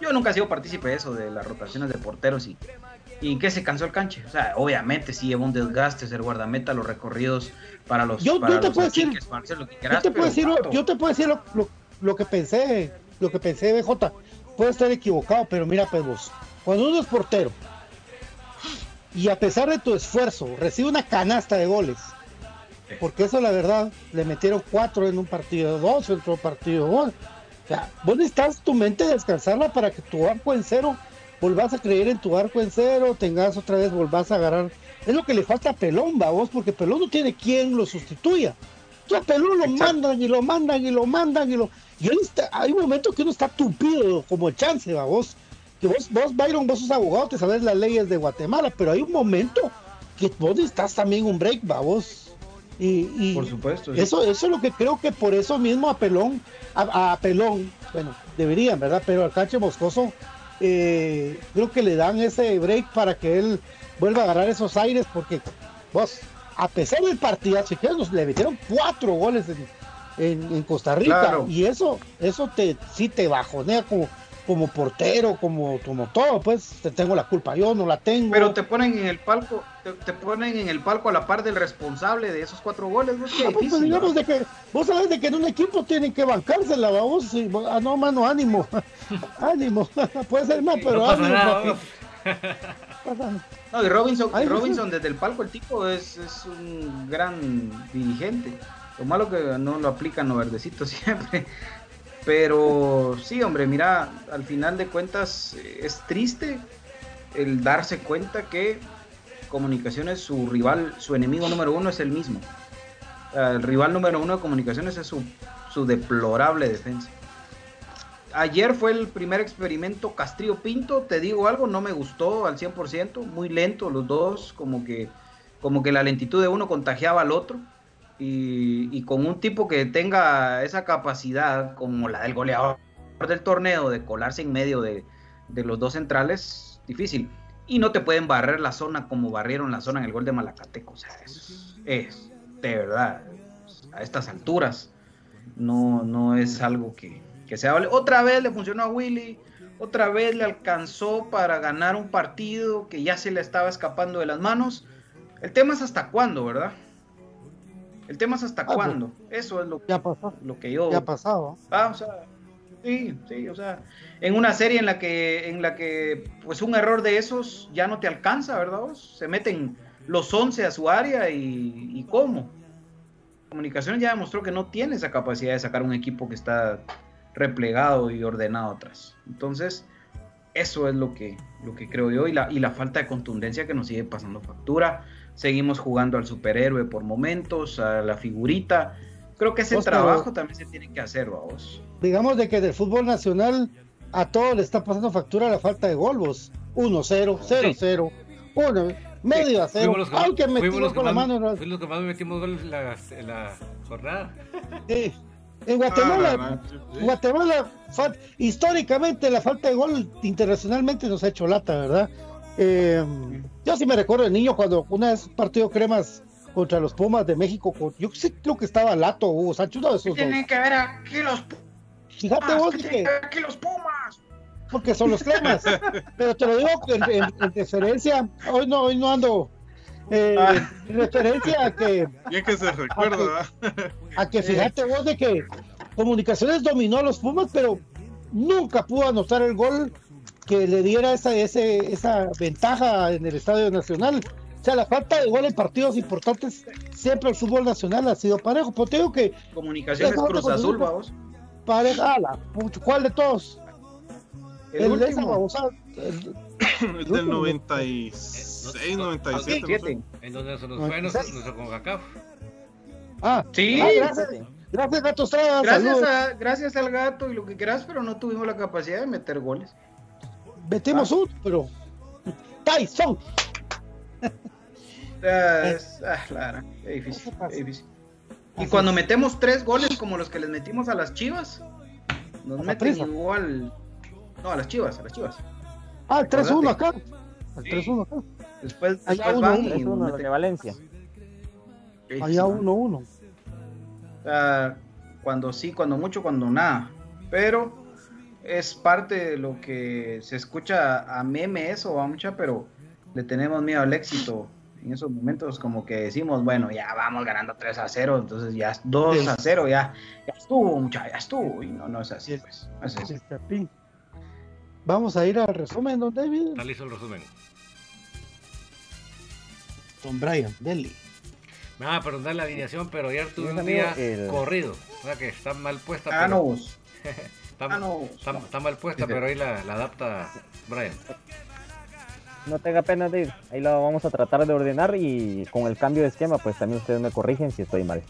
yo nunca he sido partícipe de eso, de las rotaciones de porteros y, y en qué se cansó el canche. O sea, obviamente sí lleva un desgaste ser guardameta, los recorridos para los. Yo, yo te puedo decir, yo te puedo decir, yo te puedo decir lo, lo que pensé, lo que pensé BJ, puede estar equivocado, pero mira, pues vos, cuando uno es portero y a pesar de tu esfuerzo recibe una canasta de goles, porque eso la verdad, le metieron cuatro en un partido, dos en otro partido, O sea, vos necesitas tu mente descansarla para que tu arco en cero, volvás a creer en tu arco en cero, tengas otra vez, volvás a agarrar. Es lo que le falta a Pelón, va vos, porque Pelón no tiene quien lo sustituya. O sea, Pelón lo mandan y lo mandan y lo mandan y lo hay un momento que uno está tupido como chance, ¿va? vos. Que vos, vos, Byron, vos sos abogado, te sabes las leyes de Guatemala, pero hay un momento que vos estás también un break, va vos. Y, por supuesto. Eso, eso es lo que creo que por eso mismo a Pelón, a, Pelón, bueno, deberían, ¿verdad? Pero al Cache Moscoso, eh, creo que le dan ese break para que él vuelva a agarrar esos aires, porque vos, a pesar del partido, nos le metieron cuatro goles en, en, Costa Rica. Y eso, eso te, sí te bajonea como, como portero, como, como todo, pues te tengo la culpa, yo no la tengo. Pero te ponen en el palco, te, ponen en el palco a la par del responsable de esos cuatro goles, ¿no? Ah, pues, digamos de que, vos sabés de que en un equipo tienen que bancársela, vos, y, ah, no, mano, ánimo, ánimo, puede ser más, pero ánimo. no, y Robinson, Robinson desde el palco, el tipo es, es un gran dirigente. Lo malo que no lo aplican los verdecitos siempre. Pero sí, hombre, mira, al final de cuentas eh, es triste el darse cuenta que Comunicaciones, su rival, su enemigo número uno es el mismo. El rival número uno de Comunicaciones es su, su deplorable defensa. Ayer fue el primer experimento Castrillo Pinto, te digo algo, no me gustó al 100%, muy lento los dos, como que, como que la lentitud de uno contagiaba al otro y, con un tipo que tenga esa capacidad como la del goleador del torneo de colarse en medio de, los dos centrales, difícil. Y no te pueden barrer la zona como barrieron la zona en el gol de Malacateco. O sea, es, es de verdad, a estas alturas, no, no es algo que, que sea. Otra vez le funcionó a Willy, otra vez le alcanzó para ganar un partido que ya se le estaba escapando de las manos. El tema es hasta cuándo, ¿verdad? El tema es hasta ah, pues, cuándo. Eso es lo, ya lo que yo. Ya ha pasado. Ah, o sea, sí, sí, o sea, en una serie en la que, en la que, pues un error de esos ya no te alcanza, ¿verdad? Se meten los 11 a su área y, y cómo. Comunicaciones ya demostró que no tiene esa capacidad de sacar un equipo que está replegado y ordenado atrás. Entonces, eso es lo que, lo que creo yo y la, y la falta de contundencia que nos sigue pasando factura seguimos jugando al superhéroe por momentos, a la figurita. Creo que ese trabajo también se tiene que hacer, vamos. Digamos de que del fútbol nacional a todo le está pasando factura la falta de golbos. 1-0, 0-0, 1, medio a 0. Aunque metimos con la mano. Fuimos los que más metimos goles en la, en la jornada. Sí. En Guatemala, ah, Guatemala, históricamente la falta de gol internacionalmente nos ha hecho lata, ¿verdad? Eh, yo sí me recuerdo de niño cuando una vez partido cremas contra los Pumas de México, yo sí creo que estaba Lato Hugo Sánchez, uno de esos Tienen que ver aquí los Fíjate vos que, aquí los Pumas. Porque son los cremas. Pero te lo digo en, en, referencia, hoy no, hoy no ando eh, ah. en referencia a que. Bien que se recuerda. A que, fíjate vos de que Comunicaciones dominó a los Pumas, pero nunca pudo anotar el gol que le diera esa, ese, esa ventaja en el Estadio Nacional. O sea, la falta de gol en partidos importantes, siempre el fútbol nacional ha sido parejo. Pero te digo que. Comunicaciones Cruz Azul, vamos. Pareja, ¿cuál de todos? El, el último. el, el, del 96, 97. En donde se nos fue nuestro CONCACAF. Ah, sí. Ah, gracias, gracias, Gato Estrada. Gracias, a, gracias al gato y lo que quieras, pero no tuvimos la capacidad de meter goles. Metemos un, pero. Tyson. es, ah, claro, es difícil, es difícil. Y cuando metemos tres goles como los que les metimos a las chivas, nos meten igual. No, a las chivas, a las chivas. Ah, el 3-1 acá. El 3-1 acá. Después, después van y. 1 de Valencia. Allá 1-1. cuando sí, cuando mucho, cuando nada. Pero es parte de lo que se escucha a memes o a mucha, pero le tenemos miedo al éxito. En esos momentos como que decimos, bueno, ya vamos ganando 3 a 0, entonces ya 2 a 0, ya, ya estuvo, mucha, ya estuvo. Y no, no es así, pues. No es así. Vamos a ir al resumen, don David. Está listo el resumen. Don Brian, Deli. Nada, perdón la alineación, pero ayer tuve un día corrido. O sea que está mal puesta. Ah, pero... no. Está, ah, está, mal puesta, pero ahí la, adapta Brian. No tenga pena de ir, ahí la vamos a tratar de ordenar y con el cambio de esquema, pues también ustedes me corrigen si estoy mal.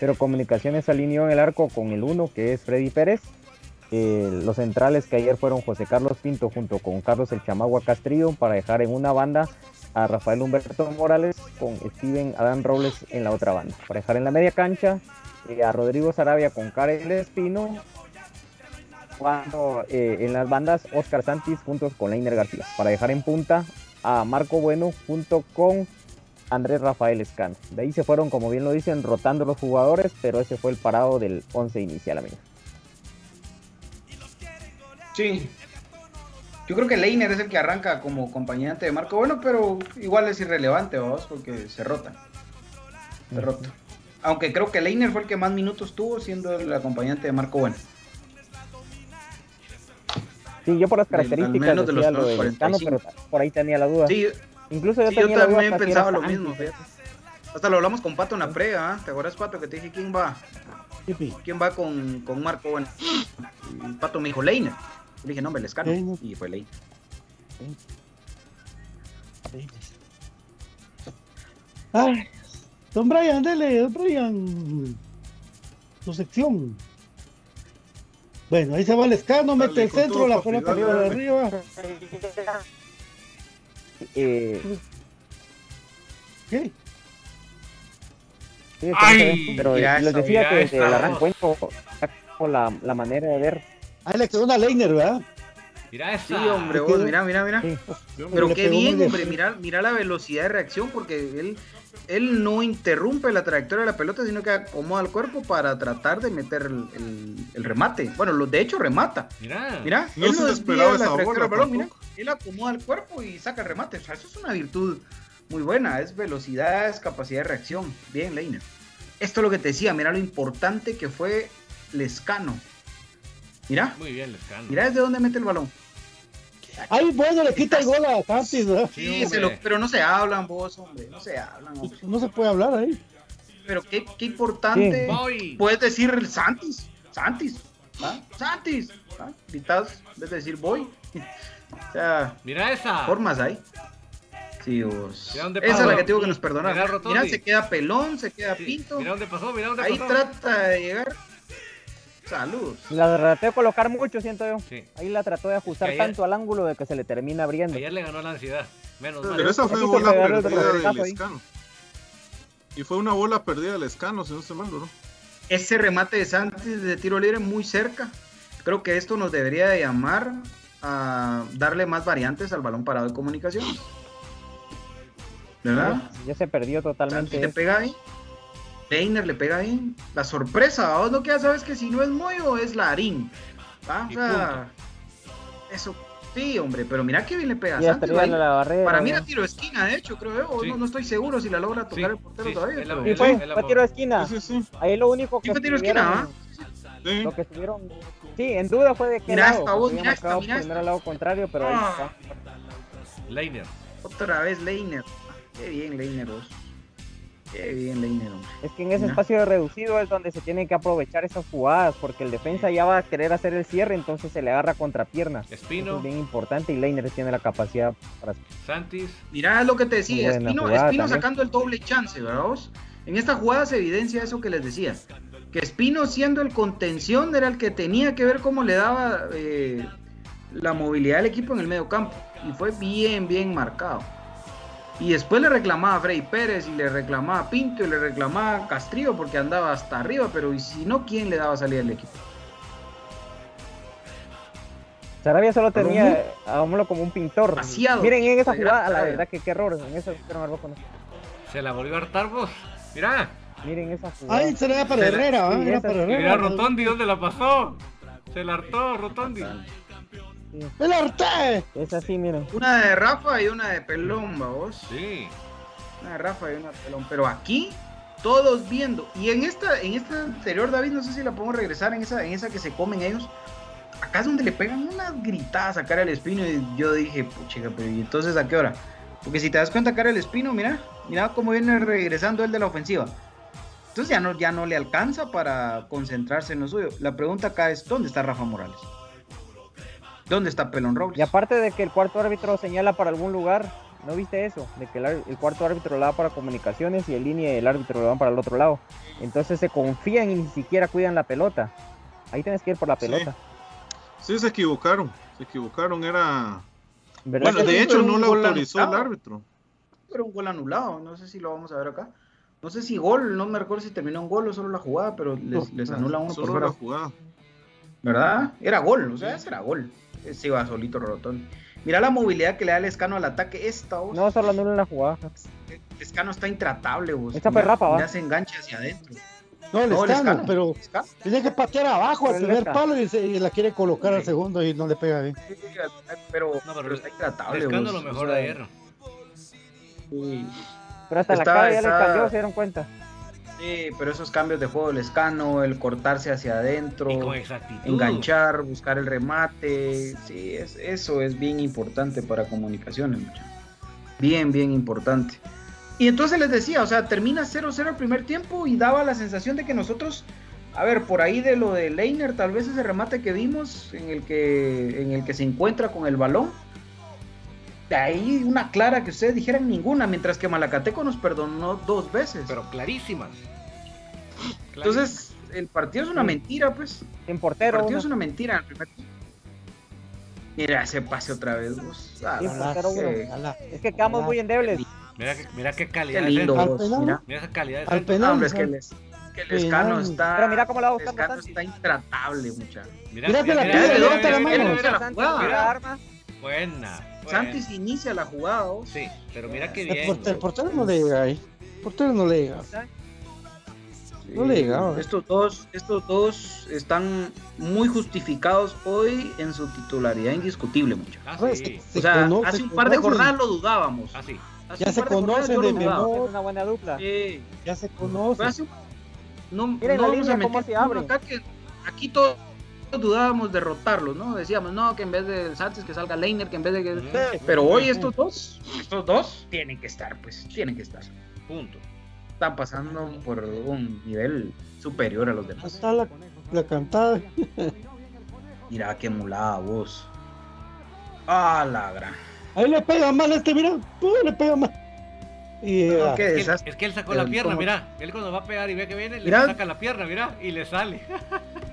Pero Comunicaciones alineó en el arco con el 1, que es Freddy Pérez. Eh, los centrales que ayer fueron José Carlos Pinto junto con Carlos El Chamagua Castrillo para dejar en una banda a Rafael Humberto Morales con Steven Adán Robles en la otra banda. Para dejar en la media cancha eh, a Rodrigo Sarabia con Karel Espino cuando eh, en las bandas Oscar Santis juntos con Leiner García, para dejar en punta a Marco Bueno junto con Andrés Rafael Escano. De ahí se fueron, como bien lo dicen, rotando los jugadores, pero ese fue el parado del 11 inicial, amigo. Sí. Yo creo que Leiner es el que arranca como acompañante de Marco Bueno, pero igual es irrelevante, vamos, porque se rota. Se rota. Aunque creo que Leiner fue el que más minutos tuvo siendo el acompañante de Marco Bueno. Sí, yo por las características menos de los lo de 45. Escano, pero por ahí tenía la duda. Sí, Incluso yo sí, yo tenía la duda también hasta si pensaba lo mismo, fíjate. Hasta lo hablamos con Pato en la previa, ¿ah? ¿te acuerdas, Pato, que te dije quién va? ¿Quién va con, con Marco Bueno? Y Pato me dijo Leiner. Le dije, no, me Lescano. Leiner. Y fue Leiner. Ay, don Brian, dele, don Brian. Su sección. Bueno, ahí se va el escano, mete el centro, la pelota arriba de arriba. Eh, ¿Qué? sí, Ay, pero les decía que desde el arranque con la, la manera de ver. Ahí le quedó una Leiner, ¿verdad? Mira esa. Sí, hombre, ¿Qué vos, mira, mira, mira. Sí. Pero qué bien. hombre, mira, mira la velocidad de reacción porque él, él no interrumpe la trayectoria de la pelota, sino que acomoda el cuerpo para tratar de meter el, el- el remate. Bueno, lo, de hecho remata. Mira. Mira, No él se no desvía la esa trayectoria bola del balón. Él acomoda el cuerpo y saca el remate. O sea, eso es una virtud muy buena. Es velocidad, es capacidad de reacción. Bien, Leiner. Esto es lo que te decía, mira lo importante que fue Lescano. Mira, Muy bien, Lescano. mira desde dónde mete el balón. Ay, bueno, le quita el gol a Santis, ¿verdad? Sí, Sí, se hombre. lo- pero no se hablan vos, hombre. No se hablan, hombre. No se puede hablar ahí. Pero qué, qué importante. Voy. Puedes decir el Santis. Santis. ¿va? Santis. ¿va? Gritas, en vez de decir voy. o sea, Mira esa. formas hay. Sí, vos. Mira dónde Esa es la que tengo que nos perdonar. Mira se queda pelón, se queda Sí, pinto. Mira dónde pasó, mira dónde Ahí pasó. trata de llegar. Saludos. La traté de colocar mucho, siento yo. Sí. Ahí la trató de ajustar ayer- tanto al ángulo de que se le termina abriendo. Ayer le ganó la ansiedad. Menos mal. Pero esa fue Aquí bola perdida del ahí. escano. Y fue una bola perdida del escano, si no se mal, ¿no? Ese remate de Santis de tiro libre muy cerca. Creo que esto nos debería de llamar a darle más variantes al balón parado de comunicación. ¿Verdad? Ya se perdió totalmente. le eso. pega ahí. Leiner le pega ahí. La sorpresa, vos lo que ya sabes que si no es Moyo es Larín. ¿va? O Y sea, eso sí, hombre, pero mira que bien le pega la barrera. Para mí era tiro de esquina, de hecho, creo yo. Sí. No, no estoy seguro si la logra tocar Sí, el portero sí, todavía. es la- pero- fue, la tiro de esquina. Sí, sí, sí. Ahí lo único que Sí, fue tiro de esquina, ¿ah? Sí. Lo que estuvieron. Sí, en duda fue de qué Mira lado. esta, había mira esta, lado contrario, pero ahí Ah. está. Leiner. Otra vez Leiner. Qué bien Leiner vos. Qué bien Leiner. Es que en ese espacio reducido es donde se tienen que aprovechar esas jugadas, porque el defensa ya va a querer hacer el cierre, entonces se le agarra contrapierna. Eso Espino. es bien importante y Leiner tiene la capacidad para Santis. Mirá lo que te decía, Espino, sacando el doble chance, ¿verdad vos? En esta jugada se evidencia eso que les decía. Que Espino siendo el contención era el que tenía que ver cómo le daba eh, la movilidad del equipo en el medio campo. Y fue bien, bien marcado. Y después le reclamaba a Freddy Pérez y le reclamaba a Pinto y le reclamaba a Castrillo porque andaba hasta arriba, pero y si no, ¿quién le daba salida al equipo? Sarabia solo tenía, hagámoslo como un pintor. Demasiado. Miren en esa jugada, la verdad que qué error. En esa reconozco. Se la volvió a hartar vos. Mira. Miren esa jugada. Ay, se le da para Herrera, sí, Era para Herrera. Rotondi, ¿dónde la pasó? Se la hartó Rotondi. ¡El arte! Es así, miren. Una de Rafa y una de Pelón, vos. Sí. Una de Rafa y una de Pelón. Pero aquí, todos viendo. Y en esta, en esta anterior, David, no sé si la podemos regresar en esa, en esa que se comen ellos. Acá es donde le pegan unas gritadas a cara el espino. Y yo dije, puchica, pero ¿y entonces a qué hora? Porque si te das cuenta, cara el espino, mira, mira cómo viene regresando el de la ofensiva. Entonces ya no, ya no le alcanza para concentrarse en lo suyo. La pregunta acá es: ¿dónde está Rafa Morales? ¿Dónde está Pelón Robles? Y aparte de que el cuarto árbitro señala para algún lugar, ¿no viste eso? De que el, ar- el cuarto árbitro la da para comunicaciones y el línea del árbitro lo dan para el otro lado. Entonces se confían y ni siquiera cuidan la pelota. Ahí tienes que ir por la pelota. Sí, se equivocaron. Se equivocaron, era. ¿Verdad Bueno, de sí? hecho, no gol autorizó el árbitro. Pero un gol anulado, no sé si lo vamos a ver acá. No sé si gol, no me recuerdo si terminó un gol o solo la jugada, pero les, les anula uno por Solo fuera. la jugada. ¿Verdad? Era gol, o sea, ese era gol. Se iba solito Rotón. Mira la movilidad que le da el escano al ataque. Esta, vos. No, solo anula la jugada. El escano está intratable, vos. Esta Rafa, ¿va? mira, se engancha hacia adentro. No, el No, el escano, Escano. pero Escano. tiene que patear abajo al primer palo y, se- y la quiere colocar al segundo y no le pega bien. Sí, Pero, No, pero pero está intratable. El escándalo vos. mejor O sea, de ayer. sí. Pero hasta Está- la cara ya le cambió, se dieron cuenta. Sí, pero esos cambios de juego, el escano, el cortarse hacia adentro, enganchar, buscar el remate, sí, es, eso es bien importante para comunicaciones, muchachos. Bien, bien importante. Y entonces les decía, o sea, termina 0-0 el primer tiempo y daba la sensación de que nosotros, a ver, por ahí de lo de Leiner, tal vez ese remate que vimos en el que, en el que se encuentra con el balón, de ahí una clara que ustedes dijeran ninguna, mientras que Malacateco nos perdonó dos veces. Pero clarísimas. Entonces, el partido es una mentira, pues. El portero. partido uno. es una mentira. en el primer tiempo. Mira ese pase otra vez, vos. Ah, Sí, que- Ala. Es que quedamos muy endebles. Mira, que- mira qué Qué calidad de lindo, vos. Mira. Mira esa calidad de Al penal. No, hombre, es que el, es- que el escano está. Pero mira cómo la va el Santi. está intratable, muchacho. Mira, Mira mira. Santis inicia la jugada, vos. Sí, pero mira qué El, bien. portero, el portero no le llega ahí. El portero no le llega. No le llegaba. Estos dos, estos dos están muy justificados hoy en su titularidad indiscutible, muchachos. Ah, Pues, sí. O sea, conoce- hace un par de conocen, jornadas lo dudábamos. Ah, sí. Hace Ya se conocen de memoria. Es una buena dupla. Sí. Ya se Pero conoce. hace un- No, Miren no la línea cómo se abre. acá que aquí todos dudábamos de rotarlos, ¿no? Decíamos, no, que en vez de Santos que salga Leiner, que en vez de que... Sí. Pero hoy estos dos, estos dos tienen que estar, pues, tienen que estar. Punto. Están pasando por un nivel superior a los Ahí demás. está la, la cantada. Mira qué mulada vos. Ah, la gran. Ahí le pega mal este, mira. Pum, le pega mal. Y No, ah, qué Es que, es que él sacó la pierna, mira. Él cuando va a pegar y ve que viene, Mira. le saca la pierna, mira, y le sale.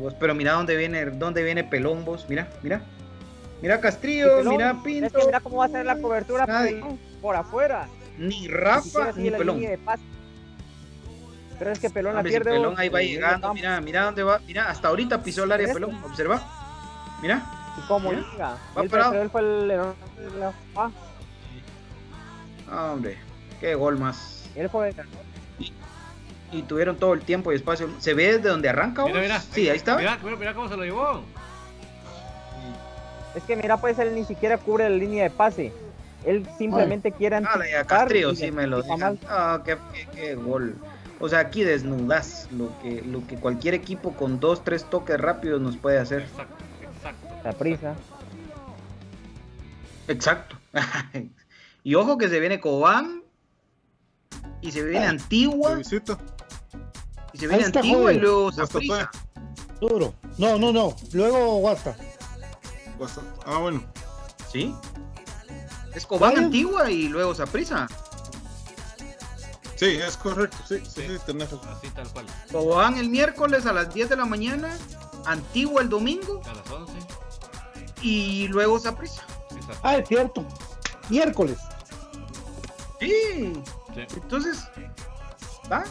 Vos- pero mira dónde viene, dónde viene Pelón vos, mira, mira. Mira Castrillo, Pelón, mira Es Pinto. que mira cómo va a ser la cobertura. Pelón, por afuera. Ni Rafa ni Pelón. Pero es que Pelón la si pierde. Pelón vos, ahí va llegando, mira, mira dónde va, mira, hasta ahorita pisó el área Este. Pelón, observa. Mira, Y como Mira, liga. va Él, parado. él fue el. el- el- ah, hombre, qué gol más. él fue. Y tuvieron todo el tiempo y espacio. ¿Se ve desde donde arranca vos? Mira, mira. Sí, ahí está. Mira, mira, mira cómo se lo llevó. Es que mira, pues él ni siquiera cubre la línea de pase. Él simplemente quiere Ah, anticipar Castrillo y sí me lo mal. Ah, qué, qué- qué gol. O sea, aquí desnudas lo que, lo que cualquier equipo con dos, tres toques rápidos nos puede hacer. Exacto, exacto. La prisa. Exacto. y ojo que se viene Cobán. Y se viene Antigua. Se viene Antigua y luego Saprissa. duro. No, no, no. Luego Guasta. Ah, bueno. ¿Sí? Es Cobán. Antigua y luego Saprissa. Sí, es correcto. Sí, sí, sí, tenés razón. Así tal cual. Cobán el miércoles a las 10 de la mañana. Antigua el domingo. A las 11. Y luego. Exacto. Ah, es cierto. Miércoles. Sí. Sí. Entonces, ¿va?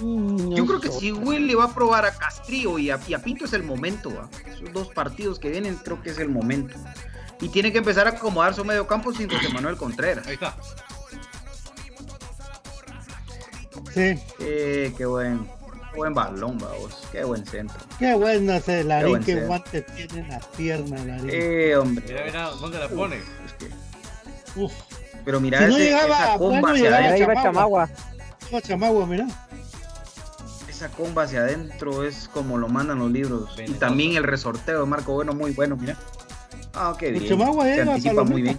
Yo creo que si Will le va a probar a Castrillo y a, y a Pinto es el momento, ¿va? Esos dos partidos que vienen creo que es el momento. Y tiene que empezar a acomodar su medio campo sin José Manuel Contreras. Ahí está. Sí. Eh, qué buen, qué buen balón, vamos. Qué buen centro. Qué buena ese Larín, qué guante tiene en la pierna, Larín. Eh, hombre. Mira, mira, ¿dónde la pone? Es que- Uf. pero mira Si no ese- llegaba, esa comba bueno, hacia llegaba Ahí va Chamagua. Chamagua. No, Chamagua, mira. Esa comba hacia adentro es como lo mandan los libros. Y también el resorteo de Marco Bueno, muy bueno, mira. Ah, qué bien. Chamagua Se anticipa muy bien.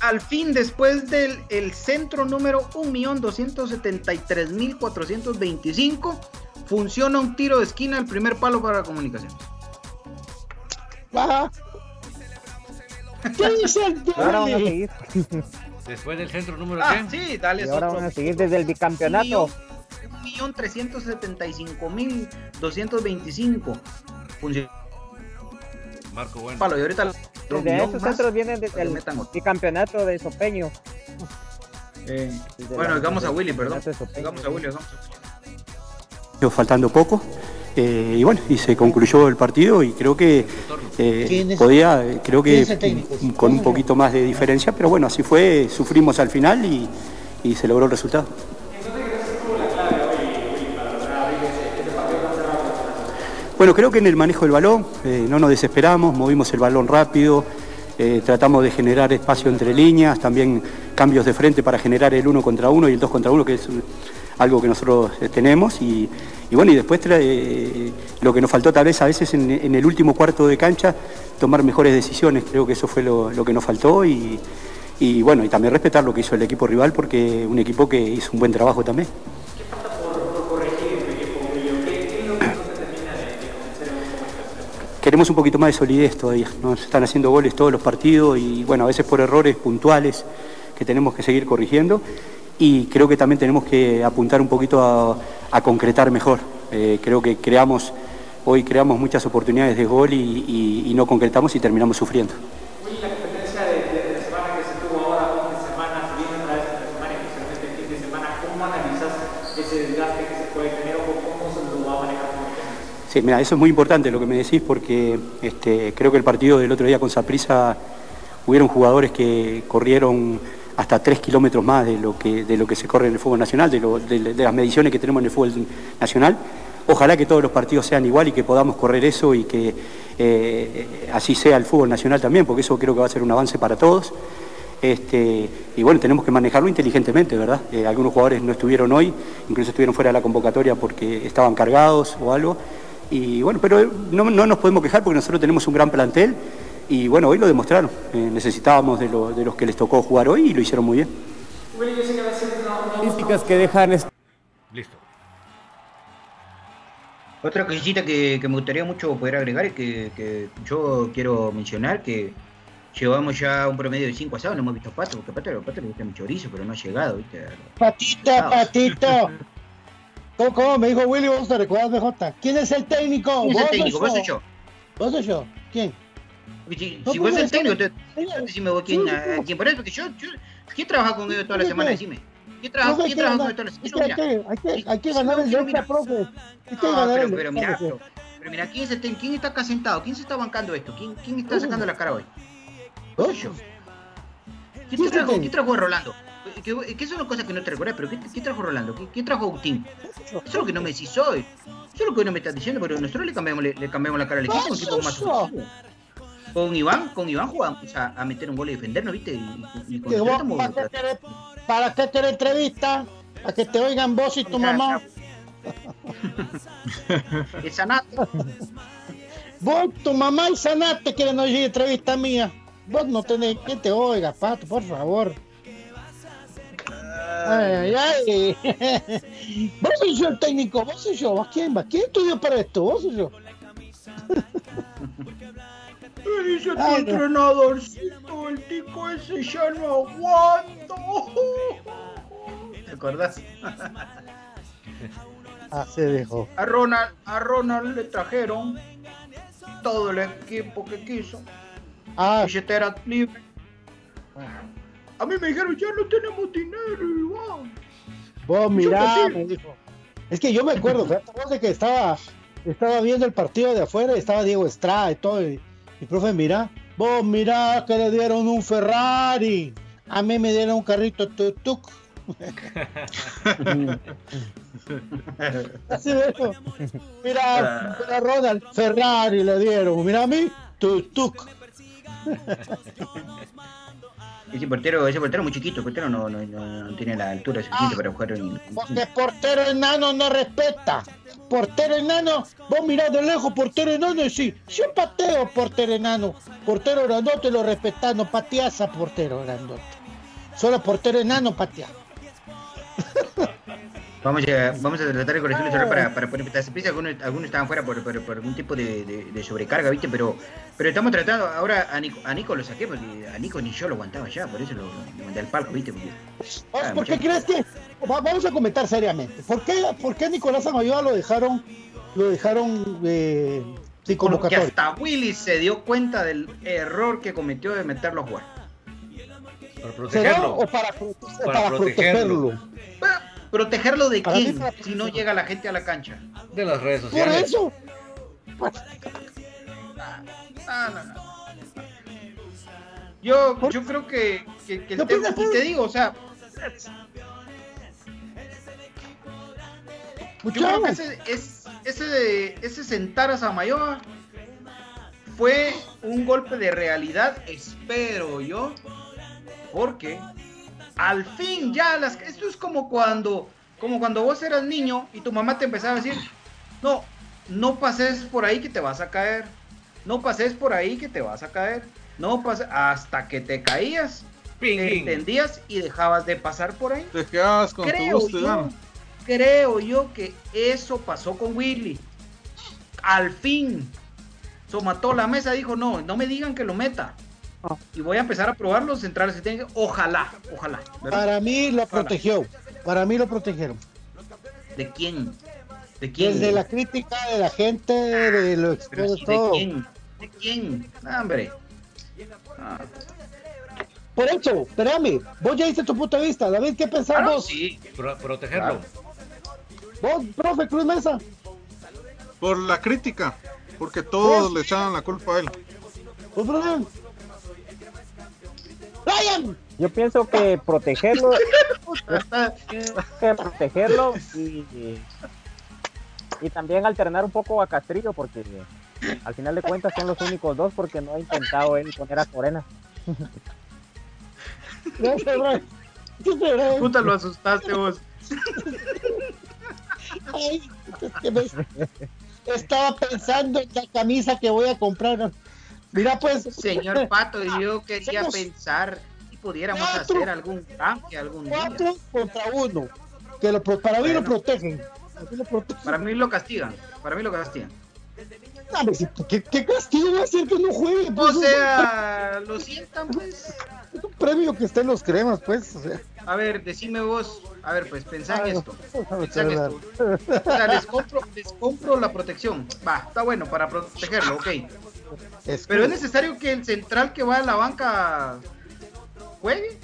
Al fin, después del el centro número 1.273.425, funciona un tiro de esquina el primer palo para la comunicación. Baja. ¿Qué dice el ahora van a Dole? seguir. Después del centro número Ah, 100. sí, dale. Y ahora van a seguir desde el bicampeonato. 1.375.225. Funciona Marco Bueno. palo. Y ahorita esos más centros vienen desde el metan otro. bicampeonato de Sopeño. Eh, bueno, digamos a el Willy, perdón. campeonato. Digamos a Willy, digamos a Willy. faltando poco Eh, y bueno, y se concluyó el partido y creo que eh, podía, creo que con un poquito más de diferencia, pero bueno, así fue, sufrimos al final y, y se logró el resultado. Bueno, creo que en el manejo del balón eh, no nos desesperamos, movimos el balón rápido, eh, tratamos de generar espacio entre líneas, también cambios de frente para generar el uno contra uno y el dos contra uno, que es algo que nosotros eh, tenemos. Y, bueno, y después lo que nos faltó tal vez a veces en, el último cuarto de cancha, tomar mejores decisiones, creo que eso fue lo, que nos faltó. Y, y bueno, y también respetar lo que hizo el equipo rival, porque un equipo que hizo un buen trabajo también. Queremos un poquito más de solidez todavía. Nos están haciendo goles todos los partidos y bueno, a veces por errores puntuales que tenemos que seguir corrigiendo y creo que también tenemos que apuntar un poquito a, concretar mejor. Eh, creo que creamos, hoy creamos muchas oportunidades de gol y, no concretamos y terminamos sufriendo. la competencia de, la semana que se tuvo ahora, fin de semana, se viene otra vez esta semana, especialmente el fin de semana, ¿cómo analizas ese desgaste que se puede tener o cómo se lo va a manejar? Sí, mira, eso es muy importante lo que me decís porque este, creo que el partido del otro día con Saprisa hubieron jugadores que corrieron hasta tres kilómetros más de lo que, de lo que se corre en el fútbol nacional, de, las mediciones que tenemos en el fútbol nacional. Ojalá que todos los partidos sean igual y que podamos correr eso y que eh, así sea el fútbol nacional también, porque eso creo que va a ser un avance para todos. Este, y bueno, tenemos que manejarlo inteligentemente, ¿verdad? Eh, algunos jugadores no estuvieron hoy, incluso estuvieron fuera de la convocatoria porque estaban cargados o algo. Y bueno, pero no, no nos podemos quejar porque nosotros tenemos un gran plantel y bueno, hoy lo demostraron. Eh, necesitábamos de, de, los que les tocó jugar hoy y lo hicieron muy bien. Estadísticas que dejan... Listo. Otra cosita que, me gustaría mucho poder agregar es que, yo quiero mencionar que llevamos ya un promedio de 5 asados, no hemos visto pato, porque pato, pato le gusta mi chorizo, pero no ha llegado, ¿viste? Patito, patito. ¿Cómo, Me dijo Willy, vos te recuerdas, BJ. ¿Quién es el técnico? ¿Quién es el técnico? ¿Vos soy yo? ¿Vos soy yo? ¿Quién? Si, si vos el técnico, te, decime vos quién, a, quién por eso, porque yo, yo ¿quién trabaja con ellos toda la semana? Decime. ¿Quién trabaja, ¿quién trabaja con ellos toda la semana? Hay que, hay que ganar el extra, profe. Hay que ganar pero, pero mira, pero, mira, ¿quién, se, ¿quién está acá sentado? ¿Quién se está bancando esto? ¿Quién, quién está sacando la cara hoy? ¿Vos yo? ¿Quién, trajo, ¿Quién trajo a Rolando? Que, que, eso son cosas que no te recuerdas, pero ¿qué, trajo Rolando? ¿Qué, ¿Qué, trajo Agustín? Eso es lo que no me decís hoy. Eso es lo que hoy no me estás diciendo, pero nosotros le cambiamos, le, le cambiamos la cara al equipo, un equipo más ofensivo con Iván, con Iván jugamos a, a meter un gol y defendernos, ¿viste? Y, y con para, que te, para que te entrevista, para que te oigan vos y tu mamá. y Sanate. Vos, tu mamá y Sanate quieren oír entrevista mía. Vos no tenés que te oiga, pato, por favor. Ay, ay, ay. Vos soy yo el técnico, vos soy yo, ¿vos quién va? ¿Quién estudió para esto? Vos soy yo. Me dice tu entrenadorcito, el tico ese ya no aguanto. ¿Te acordás? Ah, se dejó. A Ronald, a Ronald le trajeron todo el equipo que quiso. Ah. Billetera libre. A mí me dijeron, ya no tenemos dinero, Iván. Vos mirá, me dijo. Es que yo me acuerdo, vos de que estaba, estaba viendo el partido de afuera y estaba Diego Estrada y todo. Y, y profe, mira, vos mirá que le dieron un Ferrari. A mí me dieron un carrito tuk Así veo. Mira, mira Ronald, Ferrari le dieron. Mira a mí, tuk tuk. Ese portero, ese portero muy chiquito, el portero no, no, no, tiene la altura suficiente ah, para jugar en. Porque portero enano no respeta. Portero enano, vos mirás de lejos, portero enano, y sí, yo pateo portero enano. Portero grandote lo respetás, no pateás a portero grandote. Solo portero enano patea. Vamos a, vamos a tratar de corregirlo solo para, para poner prisa. Algunos, algunos estaban fuera por, por, por algún tipo de, de, sobrecarga, ¿viste? Pero, pero estamos tratando. Ahora a Nico, a Nico lo saqué porque a Nico ni yo lo aguantaba ya, por eso lo, mandé al palco, ¿viste? Porque, ah, ¿Por qué crees que.? Vamos a comentar seriamente. ¿Por qué, por qué Nicolás Amayoa lo dejaron, lo dejaron eh, sin? Porque hasta Willy se dio cuenta del error que cometió de meterlo a jugar. Para protegerlo. ¿O para, para, protegerlo? ¿Protegerlo de Para mí quién si no llega la gente a la cancha? De las redes Por sociales. eso. Ah, no, no. Yo, yo creo que, que, que el No, tema, pues, y te digo, o sea, yo creo que ese, es, ese, ese sentar a Samayoa fue un golpe de realidad, espero yo, porque al fin ya las esto es como cuando como cuando vos eras niño y tu mamá te empezaba a decir, "No, no pases por ahí que te vas a caer. No pases por ahí que te vas a caer. No pases hasta que te caías, Ping, te ping. entendías y dejabas de pasar por ahí." Te quedabas con tu Creo gusto y yo, creo yo que eso pasó con Willy. Al fin, somató la mesa, dijo, no, no me digan que lo meta. Y voy a empezar a probar los centrales que tienen. Ojalá, ojalá. ¿verdad? Para mí lo protegió. Para mí lo protegieron. ¿De quién? ¿De quién? Desde la crítica de la gente, de lo expuesto, sí, todo. ¿De quién? ¿De quién? Ah, hombre. Ah, Por eso, espérame, vos ya diste tu punto de vista. David, ¿qué pensás claro, vos? sí. Pro- protegerlo. Vos, profe Cruz Mesa. Por la crítica, porque todos Pues- le echaban la culpa a él. Vos, Brian. Yo pienso que protegerlo, que protegerlo y, y también alternar un poco a Castrillo porque al final de cuentas son los únicos dos porque no ha intentado él poner a Corena. Puta, lo asustaste vos. Ay, es que me- Estaba pensando en la camisa que voy a comprar. Mira, pues. Señor Pato, yo quería pensar si pudiéramos cuatro. hacer algún cambio algún día. Cuatro contra uno. Que lo, para mí lo Bueno. protegen. Para mí lo protegen. Para mí lo castigan. Para mí lo castigan. ¿Qué, qué castigo va a hacer que no juegue? O Pues, es sea, lo sientan, pues. es un premio que esté en los cremas, pues. O sea. A ver, decime vos. A ver, pues, pensá en esto. Pensá en esto. O sea, les compro, les compro la protección. Va, está bueno para protegerlo, ok. Es Pero es necesario que el central que va a la banca juegue.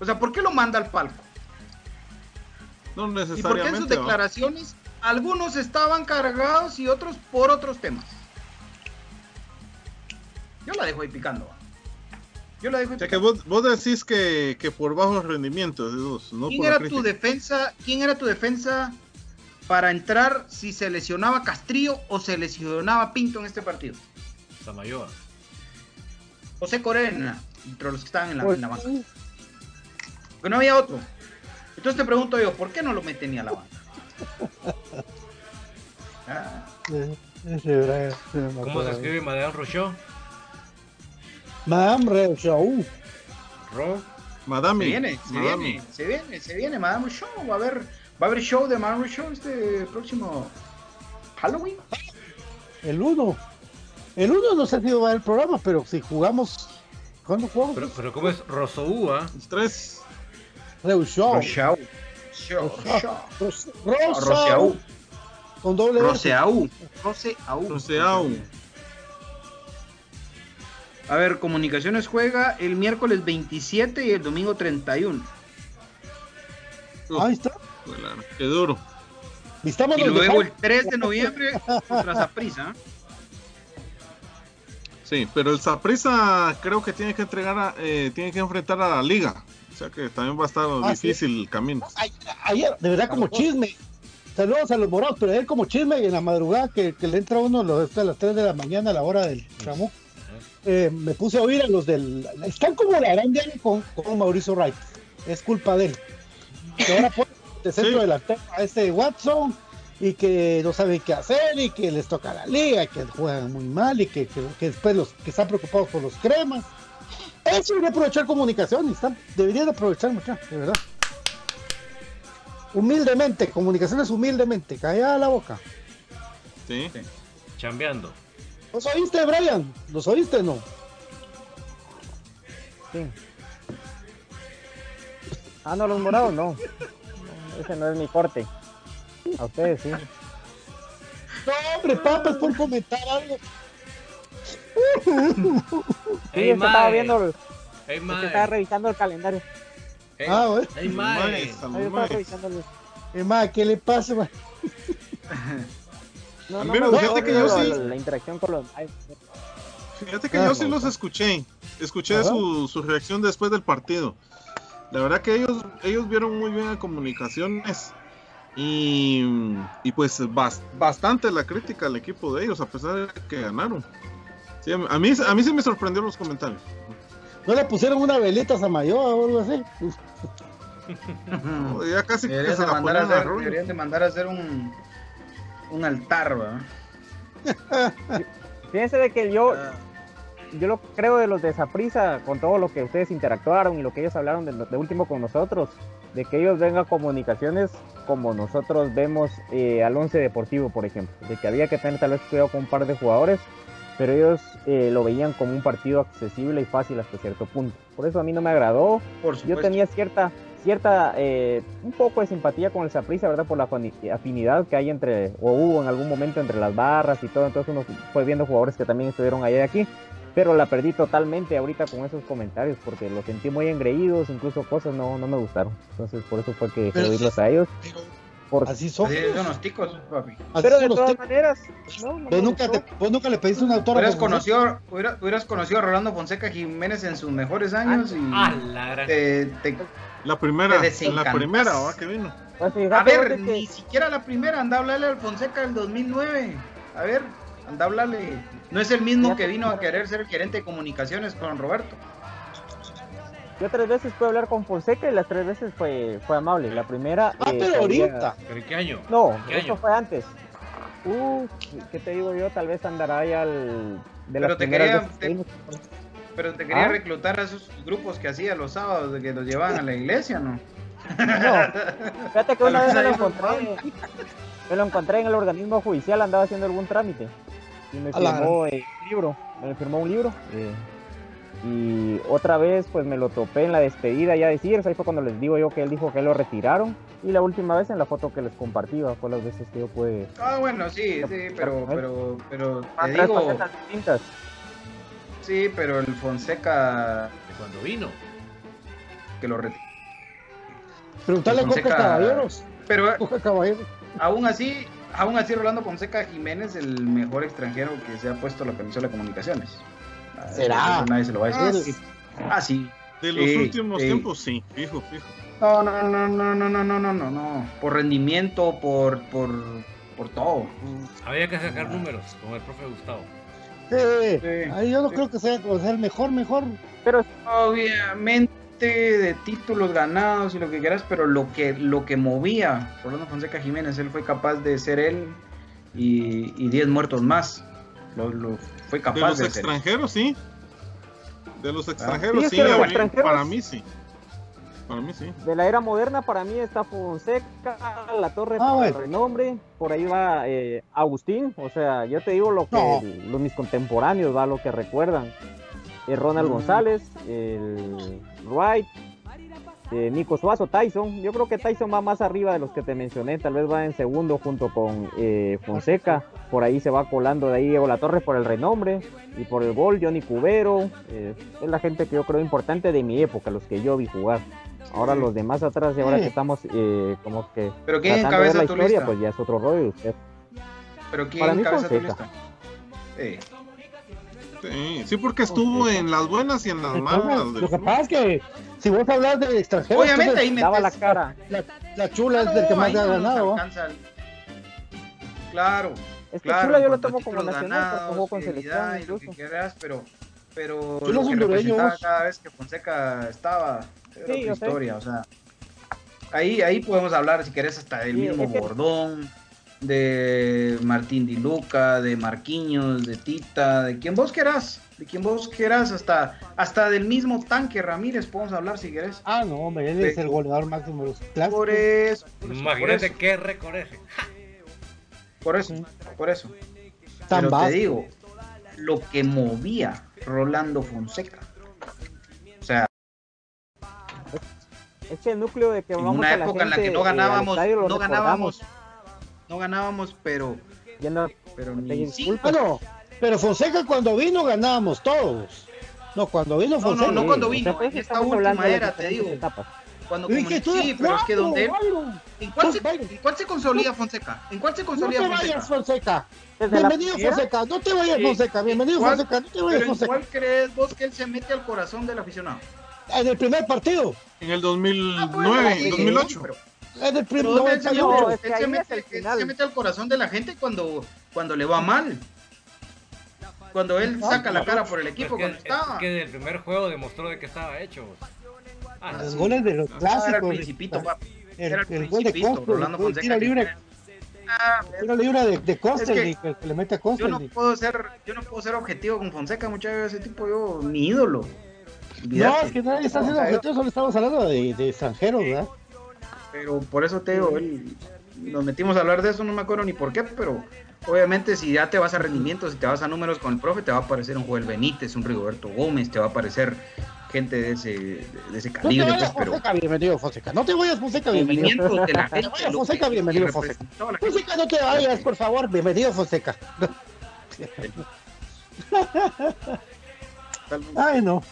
O sea, ¿por qué lo manda al palco? No Y porque en sus necesariamente. declaraciones algunos estaban cargados y otros por otros temas. Yo la dejo ahí picando. Yo la dejo ahí O sea que vos, vos decís que, que por bajos rendimientos, Dios, no ¿Quién por era tu defensa? ¿Quién era tu defensa para entrar si se lesionaba Castrillo o se lesionaba Pinto en este partido? Samayoa. José Corena, entre los que estaban en la, Pues, en la banca. Porque no había otro. Entonces te pregunto yo, ¿por qué no lo meten ni a la banca? Ah, eh, ¿Cómo se escribe Madame Rochot? Madame Show. Ro. se Madame. viene, se Madame. viene, se viene, se viene, Madame. Va a haber, va a haber show de Madame Show este próximo Halloween. El 1. El 1 no sé si va a el programa, pero si jugamos. ¿Cuándo jugamos? Pero, pero ¿cómo es Rosoúa? Tres. Reu Show. Roseau. Roseau. Con doble. Roseau. Roseau. Roseau. A ver, Comunicaciones juega el miércoles 27 y el domingo 31. Ahí está. Claro, Qué duro. Y luego el 3 de noviembre contra Zaprisa. Sí, pero el Saprissa creo que tiene que entregar, a- eh, tiene que enfrentar a la liga. O sea que también va a estar Ah, sí. difícil el camino. Ay- Ayer, de verdad, como chisme. Saludos a los morados, pero ayer como chisme y en la madrugada que, que le entra uno a las 3 de la mañana a la hora del chamuco. eh, me puse a oír a los del. Están como la gran diaria con, con Mauricio Wright. Es culpa de él. Que ahora de centro Sí. delantero a este Watson y que no saben qué hacer y que les toca la liga, y que juegan muy mal y que, que- que después los que están preocupados por los cremas. Eso debería aprovechar comunicación, están, deberían de aprovechar mucho, de verdad. Humildemente, comunicaciones humildemente, callada la boca. Sí. Chambeando. ¿Los oíste, Brian? ¿Los oíste no? Sí. Ah, no, los morados no. No, Ese no es mi corte. A ustedes sí. No, hombre, papas por comentar algo. Sí, estaba mae. viendo, el- Ey, es que mae. estaba revisando el calendario. Ah, bueno. Ay, mae. Mae, yo estaba mae. revisándoles. Eh, ma, ¿qué le pasa, ma? No, A no mí me- gustó fíjate que yo la, sí- la- la interacción con los Fíjate que Ah, yo sí no. los escuché. Escuché su reacción después del partido. La verdad que ellos, ellos vieron muy bien a comunicaciones. Y, y pues bas- bastante la crítica al equipo de ellos, a pesar de que ganaron. Sí, a mí, a mí sí me sorprendió los comentarios. ¿No le pusieron una velita a Samayoa o algo así? Ya casi que se de, la mandar a hacer, deberían de mandar a hacer un, un altar, ¿va? Fíjense de que yo, Ah. Yo lo creo de los de Saprisa, con todo lo que ustedes interactuaron y lo que ellos hablaron de, de último con nosotros, de que ellos vengan comunicaciones como nosotros vemos eh, al once deportivo, por ejemplo, de que había que tener tal vez cuidado con un par de jugadores, pero ellos eh, lo veían como un partido accesible y fácil hasta cierto punto. Por eso a mí no me agradó. Por Yo tenía cierta, cierta, eh, un poco de simpatía con el Saprissa, ¿verdad? Por la afini- afinidad que hay entre, o hubo en algún momento entre las barras y todo. Entonces uno fue viendo jugadores que también estuvieron allá y aquí. Pero la perdí totalmente ahorita con esos comentarios porque los sentí muy engreídos, incluso cosas no, no me gustaron. Entonces por eso fue que dejé Pero de oírlos a ellos. Por- Así son. Así son los ticos, papi. Así pero de todas maneras, no, ¿Vos nunca, te- vos nunca le pediste un autógrafo? Hubieras conocido, hubiera- hubieras conocido a Rolando Fonseca Jiménez en sus mejores años y Ah, la gran. te, te- La primera, Te la primera, ¿va? Que vino. Pues A ver, que- ni siquiera la primera, anda a hablarle al Fonseca del 2009. A ver, hablarle. No es el mismo que vino a querer ser gerente de comunicaciones con Roberto. Yo tres veces pude hablar con Fonseca y las tres veces fue, fue amable. La primera. Ah, eh, pero había- ahorita. ¿Pero en qué año? No, ¿Qué eso año? fue antes. Uh, ¿qué te digo yo? Tal vez andará ya al. De Pero te quería- te-. Pero te quería ¿Ah? reclutar a esos grupos que hacía los sábados de que los llevaban a la iglesia, ¿no? No, fíjate que una vez me lo ahí encontré. Me lo encontré en el organismo judicial, andaba haciendo algún trámite. Y me firmó eh, un libro. Me firmó un libro. eh, y otra vez, pues me lo topé en la despedida ya de Sears. Ahí fue cuando les digo yo que él dijo que lo retiraron. Y la última vez en la foto que les compartí, fue las veces que yo pude. Ah, bueno, sí, sí, pero, pero, pero te digo, distintas. sí, pero el Fonseca De cuando vino. que lo retiró. Preguntarle a Coca Caballeros. Pero Coca Caballeros. aún así, aún así Rolando Fonseca Jiménez, el mejor extranjero que se ha puesto la camisola de comunicaciones. Ah, ¿Será? Nadie se lo va a Ah, decir. Ah, sí. De los Sí, últimos sí. tiempos, sí, fijo, fijo. No, no, no, no, no, no, no, no, no, no. Por rendimiento, por, por, por todo. Había que sacar números con el profe Gustavo. Sí. Sí. Ahí yo no creo que sea, o sea el mejor, mejor. Pero Obviamente de títulos ganados y lo que quieras, pero lo que, lo que movía Rolando Fonseca Jiménez, él fue capaz de ser él y, y 10 muertos más. Lo, lo- fue De capaz los de, ser. extranjeros, sí. De los extranjeros, Sí, sí. los extranjeros- Para mí, sí. Para mí, sí. De la era moderna para mí está Fonseca, La Torre Ah, por bueno. el renombre, por ahí va eh, Agustín, o sea, yo te digo lo que No. los mis contemporáneos va lo que recuerdan. Eh, Ronald Mm. González, el Wright, eh, Nico Suazo, Tyson. Yo creo que Tyson va más arriba de los que te mencioné, tal vez va en segundo junto con eh, Fonseca. Por ahí se va colando de ahí Diego La Torre por el renombre y por el gol, Johnny Cubero. eh, es la gente que yo creo importante de mi época, los que yo vi jugar. Ahora los demás atrás y ahora Sí. que estamos eh, como que Pero ¿quién tratando de ver encabeza la tu historia, lista? pues ya es otro rollo. Usted. Pero ¿quién Para mí encabeza tu Fonseca. lista? Sí. Sí, porque estuvo en las buenas y en las malas. del Lo que pasa es que si vos hablas de extranjeros, Obviamente ahí entonces, Daba la cara. la, la chula es del que más ahí ha ganado. el- Claro. Es que claro, Chula yo lo tomo como nacional, jugó con selección y lo que quieras, pero, pero Chula lo que cada vez que Fonseca estaba era Sí, otra yo sé. historia, o sea, ahí, ahí podemos hablar, si querés, hasta del Sí, mismo es que- Bordón, de Martín Di Luca, de Marquinhos, de Tita, de quien vos querás, de quien vos querás, hasta, hasta del mismo Tanque Ramírez podemos hablar si querés. Ah, no, hombre, él es el goleador máximo de los clásicos. Por eso, por eso, por Imagínate eso, qué récord ese. por eso, por eso. Tan Pero te digo, lo que movía Rolando Fonseca. O sea, Es que el núcleo de que vamos una a la época en la que no eh, ganábamos, estadio no recordamos. ganábamos, no ganábamos, pero, Yendo- pero te ni. Ah, no, pero Fonseca cuando vino ganábamos todos. No, cuando vino No, Fonseca. no, no cuando o vino, sea, pues, en esta última era, te digo. Cuando sí, pero es que donde él-. ¿En cuál, se, en cuál se consolida Fonseca? ¿En cuál se No consolida te Fonseca? vayas, Fonseca. Desde la Bienvenido. Fonseca. No te vayas, Sí. Fonseca. Bienvenido, ¿Cuál- Fonseca. No te vayas, ¿en Fonseca. cuál crees vos que él se mete al corazón del aficionado? En el primer partido. En el Ah, 2009, sí, 2008. pero- En el primer pero ¿dónde él se mete? 98. No, es que Él se es mete- el él final. se mete al corazón de la gente cuando, cuando le va mal. Cuando él saca la cara por el equipo, es cuando que, está. es que del primer juego demostró de que estaba hecho. Ah, Los sí. goles de los Ah, era el clásicos. principito, papi. El, Era el el gol de Costa, Rolando el Fonseca. tiro libre, Ah, tiro libre de, de Costa, Es que que, que le mete a yo Costa. no puedo ser, yo no puedo ser objetivo con Fonseca, muchachos. Ese tipo, yo, mi ídolo. No, es que nadie está haciendo yo- objetivos, solo estamos hablando de, de extranjeros, ¿verdad? Pero por eso te digo, él- nos metimos a hablar de eso, no me acuerdo ni por qué, pero obviamente si ya te vas a rendimientos, si te vas a números con el profe, te va a aparecer un Joel Benítez, un Rigoberto Gómez, te va a aparecer gente de ese, de, ese No te calibre, pues, vayas, pero Fonseca, bienvenido, Fonseca. No te vayas, Fonseca, bienvenido. de la No te gente. vayas, Fonseca, bienvenido, Fonseca. gente. Fonseca, no te vayas, por favor. Bienvenido, Fonseca. Ay, no.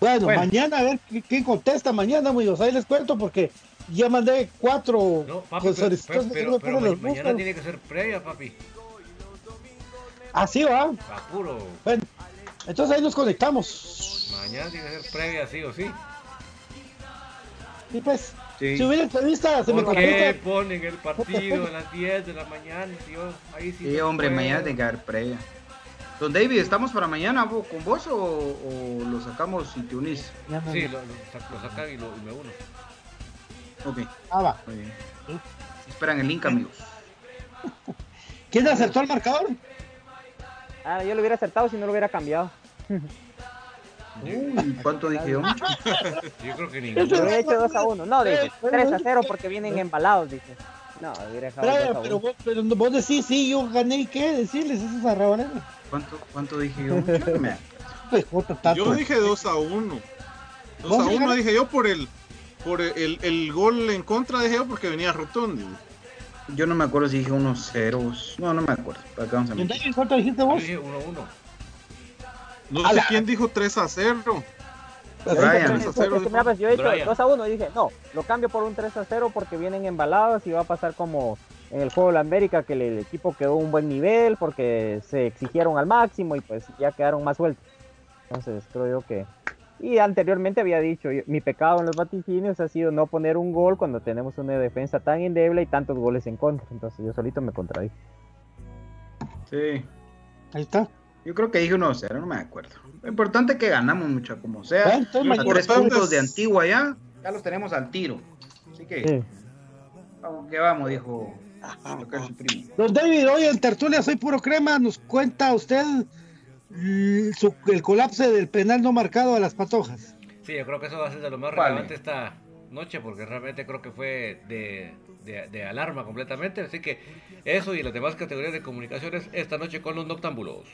Bueno, Bueno. mañana a ver quién contesta mañana, amigos. Ahí les cuento porque ya mandé cuatro No, papi, pero, pero, pero, pero ma- mañana tiene que ser previa, papi. Así va. Apuro. Bueno, entonces ahí nos conectamos. Mañana tiene que ser previa, sí o sí. Y pues, Sí. si hubiera entrevista, se me ¿Por qué contesta. ponen el partido a las 10 de la mañana? Tío? Ahí sí, hombre, puedo. mañana tiene que haber previa. Don David, ¿estamos para mañana con vos o, o lo sacamos y te unís? Sí, lo, lo, sacan y, lo, y me uno. Ok, Ah, va. muy bien. Esperan el link, amigos. ¿Quién acertó el marcador? Ah, yo lo hubiera acertado si no lo hubiera cambiado. Uy, ¿cuánto dije yo? Yo creo que ninguno. hubiera hecho 2 a 1. No, dije 3 a 0 porque vienen embalados, dice. No, hubiera dejado 2 Brian, a pero 1. vos, pero vos decís, sí, yo gané y qué decirles esos arraboneros. ¿Cuánto, cuánto dije yo? Yo Pues. Yo dije 2 a 1. 2 ¿Vos a 1 llegaste? dije yo por el por el, el, el gol en contra dije yo porque venía Rotondi. Yo no me acuerdo si dije unos ceros. No, no me acuerdo. Acá vamos a ¿Y meter. David, ¿Cuánto dijiste Yo vos? dije 1-1. No A sé la- quién dijo 3 a 0. Brian. Es que, mira, pues, yo he hecho Brian. 2 a 1 y dije, no, lo cambio por un 3 a 0 porque vienen embalados y va a pasar como en el juego de la América que el, el equipo quedó un buen nivel porque se exigieron al máximo y pues ya quedaron más sueltos. Entonces creo yo que... Y anteriormente había dicho, yo- mi pecado en los vaticinios ha sido no poner un gol cuando tenemos una defensa tan endeble y tantos goles en contra. Entonces yo solito me contradije. Sí. Ahí está. Yo creo que dije unos ceros, no me acuerdo. Lo importante es que ganamos mucho, como sea. Bueno, mañana- tres puntos es- de Antigua ya, ya los tenemos al tiro. Así que, Sí. vamos que vamos, dijo. Don David, hoy en Tertulia Soy Puro Crema nos cuenta usted su- el colapso del penal no marcado a las patojas. Sí, yo creo que eso va a ser de lo más Vale. relevante esta noche porque realmente creo que fue de, de- de alarma completamente. Así que eso y las demás categorías de comunicaciones esta noche con los noctámbulos.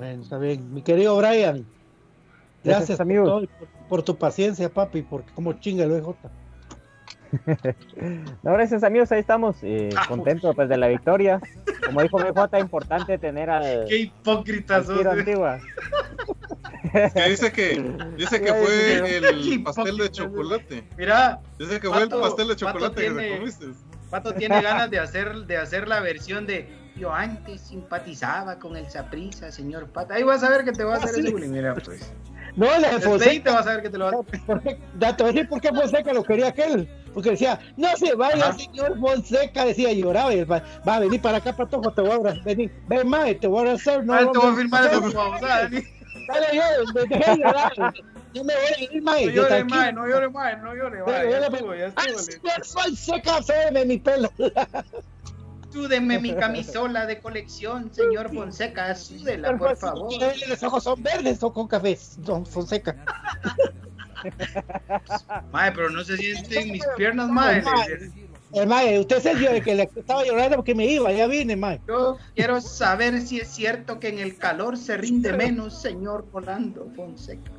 Bueno, está bien. Mi querido Brian, gracias, Gracias, por, amigos. todo y por, por tu paciencia, papi, porque como chinga el OJ. No, gracias amigos, ahí estamos, eh, Ah, contentos pues de la victoria. Como dijo BJ, importante tener al, Qué hipócrita al tiro antigua. Que dice que dice que fue el pastel de chocolate. Mira, Dice que fue el pastel de chocolate que te comiste. Pato tiene ganas de hacer, de hacer la versión de yo antes simpatizaba con el Saprisa, señor Pato. Ahí vas a ver que te va a hacer Ah, sí. ese bullying, mira pues. No, la de Desde ahí te Fonseca. vas a ver que te lo va a ¿por qué? Ya te voy a decir por qué Fonseca lo quería aquel. Porque decía, no se vaya, Ajá. señor Fonseca. Decía, lloraba. Y va, va a venir para acá, patojo, te voy a abrazar. Vení, ven, mae, te voy a abrazar. No, Ah, te voy a filmar no, esa babosada, ni- Dale, yo, me dejé de llorar. Yo me voy a ir, mae. No yo llore, tranquilo. mae, no llore, mae, no llore, mae. Dale, Ya dale, estuvo, ya ¡Ay, estuvo. señor Fonseca, cédeme mi pelo! Súdeme mi camisola de colección, señor Fonseca, súdela, por favor. Los ojos son verdes o con café, don Fonseca. Mae, pero no se sienten mis piernas. Eh, mae, usted se dio de que le estaba llorando porque me iba, ya vine, mae. Yo quiero saber si es cierto que en el calor se rinde menos, señor Rolando Fonseca.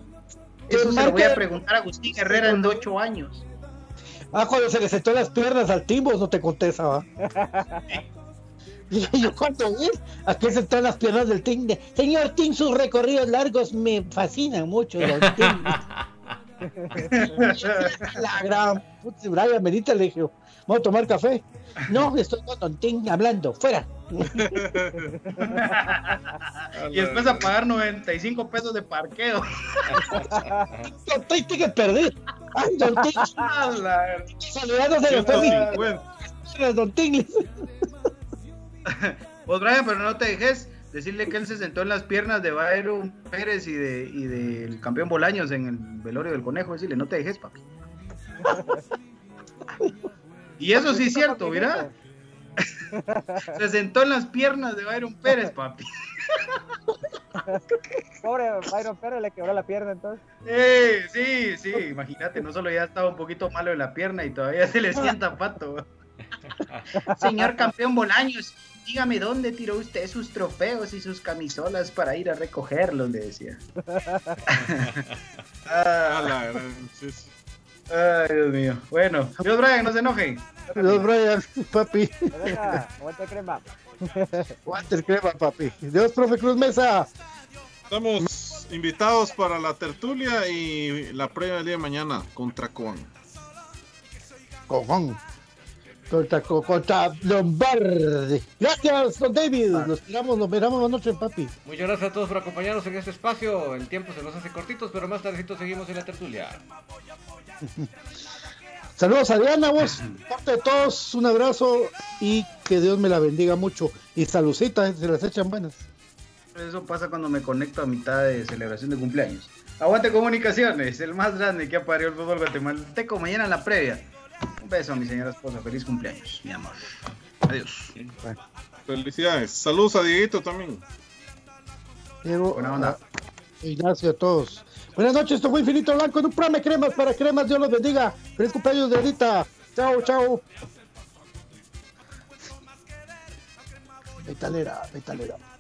Eso se lo voy a preguntar a Agustín Herrera en ocho años. Ah, cuando se le sentó las piernas al timbo, no te contesta, va. Dije yo, ¿cuánto es? Aquí se están las piernas del Ting. de- Señor Ting, sus recorridos largos me fascinan mucho, Ting. La gran putz, Brian, venite, le dije, vamos a tomar café. No, estoy con Don Ting hablando, fuera. y después a pagar 95 pesos de parqueo. Don Ting tiene que perder. Ay, Don Ting. Saludándose de fue Don Ting. Pues Brian, pero no te dejes decirle que él se sentó en las piernas de Byron Pérez y de y del campeón Bolaños en el velorio del conejo. Decirle, no te dejes, papi. Y eso sí es cierto, mira. Se sentó en las piernas de Byron Pérez, papi. Pobre Byron Pérez le quebró la pierna entonces. Eh, sí, sí, imagínate, no solo ya estaba un poquito malo en la pierna y todavía se le sienta pato. Señor campeón Bolaños, dígame dónde tiró usted sus trofeos y sus camisolas para ir a recogerlos, le decía. A la gran- sí, sí. Ay, Dios mío. Bueno, Dios Brian, no se enoje. Dios, Brian, papi. Aguante crema. Water crema, papi. Dios, profe Cruz Mesa. Estamos invitados para la tertulia y la prueba del día de mañana contra Coan. Cojón. Contra, co- contra Lombardi. Gracias, don David. Nos miramos, nos miramos la noche, papi. Muchas gracias a todos por acompañarnos en este espacio. El tiempo se nos hace cortitos, pero más tardecito seguimos en la tertulia. Saludos a Diana, vos. Parte de todos, un abrazo y que Dios me la bendiga mucho. Y salucita, eh, se las echan buenas. Eso pasa cuando me conecto a mitad de celebración de cumpleaños. Aguante comunicaciones, el más grande que ha parido el fútbol guatemalteco. Mañana en la previa. Un beso a mi señora esposa. Feliz cumpleaños, mi amor. Adiós. Felicidades. Saludos a Dieguito también. Diego, Buena onda. a Ignacio, a todos. Buenas noches, esto fue Infinito Blanco en un programa cremas para cremas. Dios los bendiga. Feliz cumpleaños de ahorita. Chao, chao. Metalera, metalera.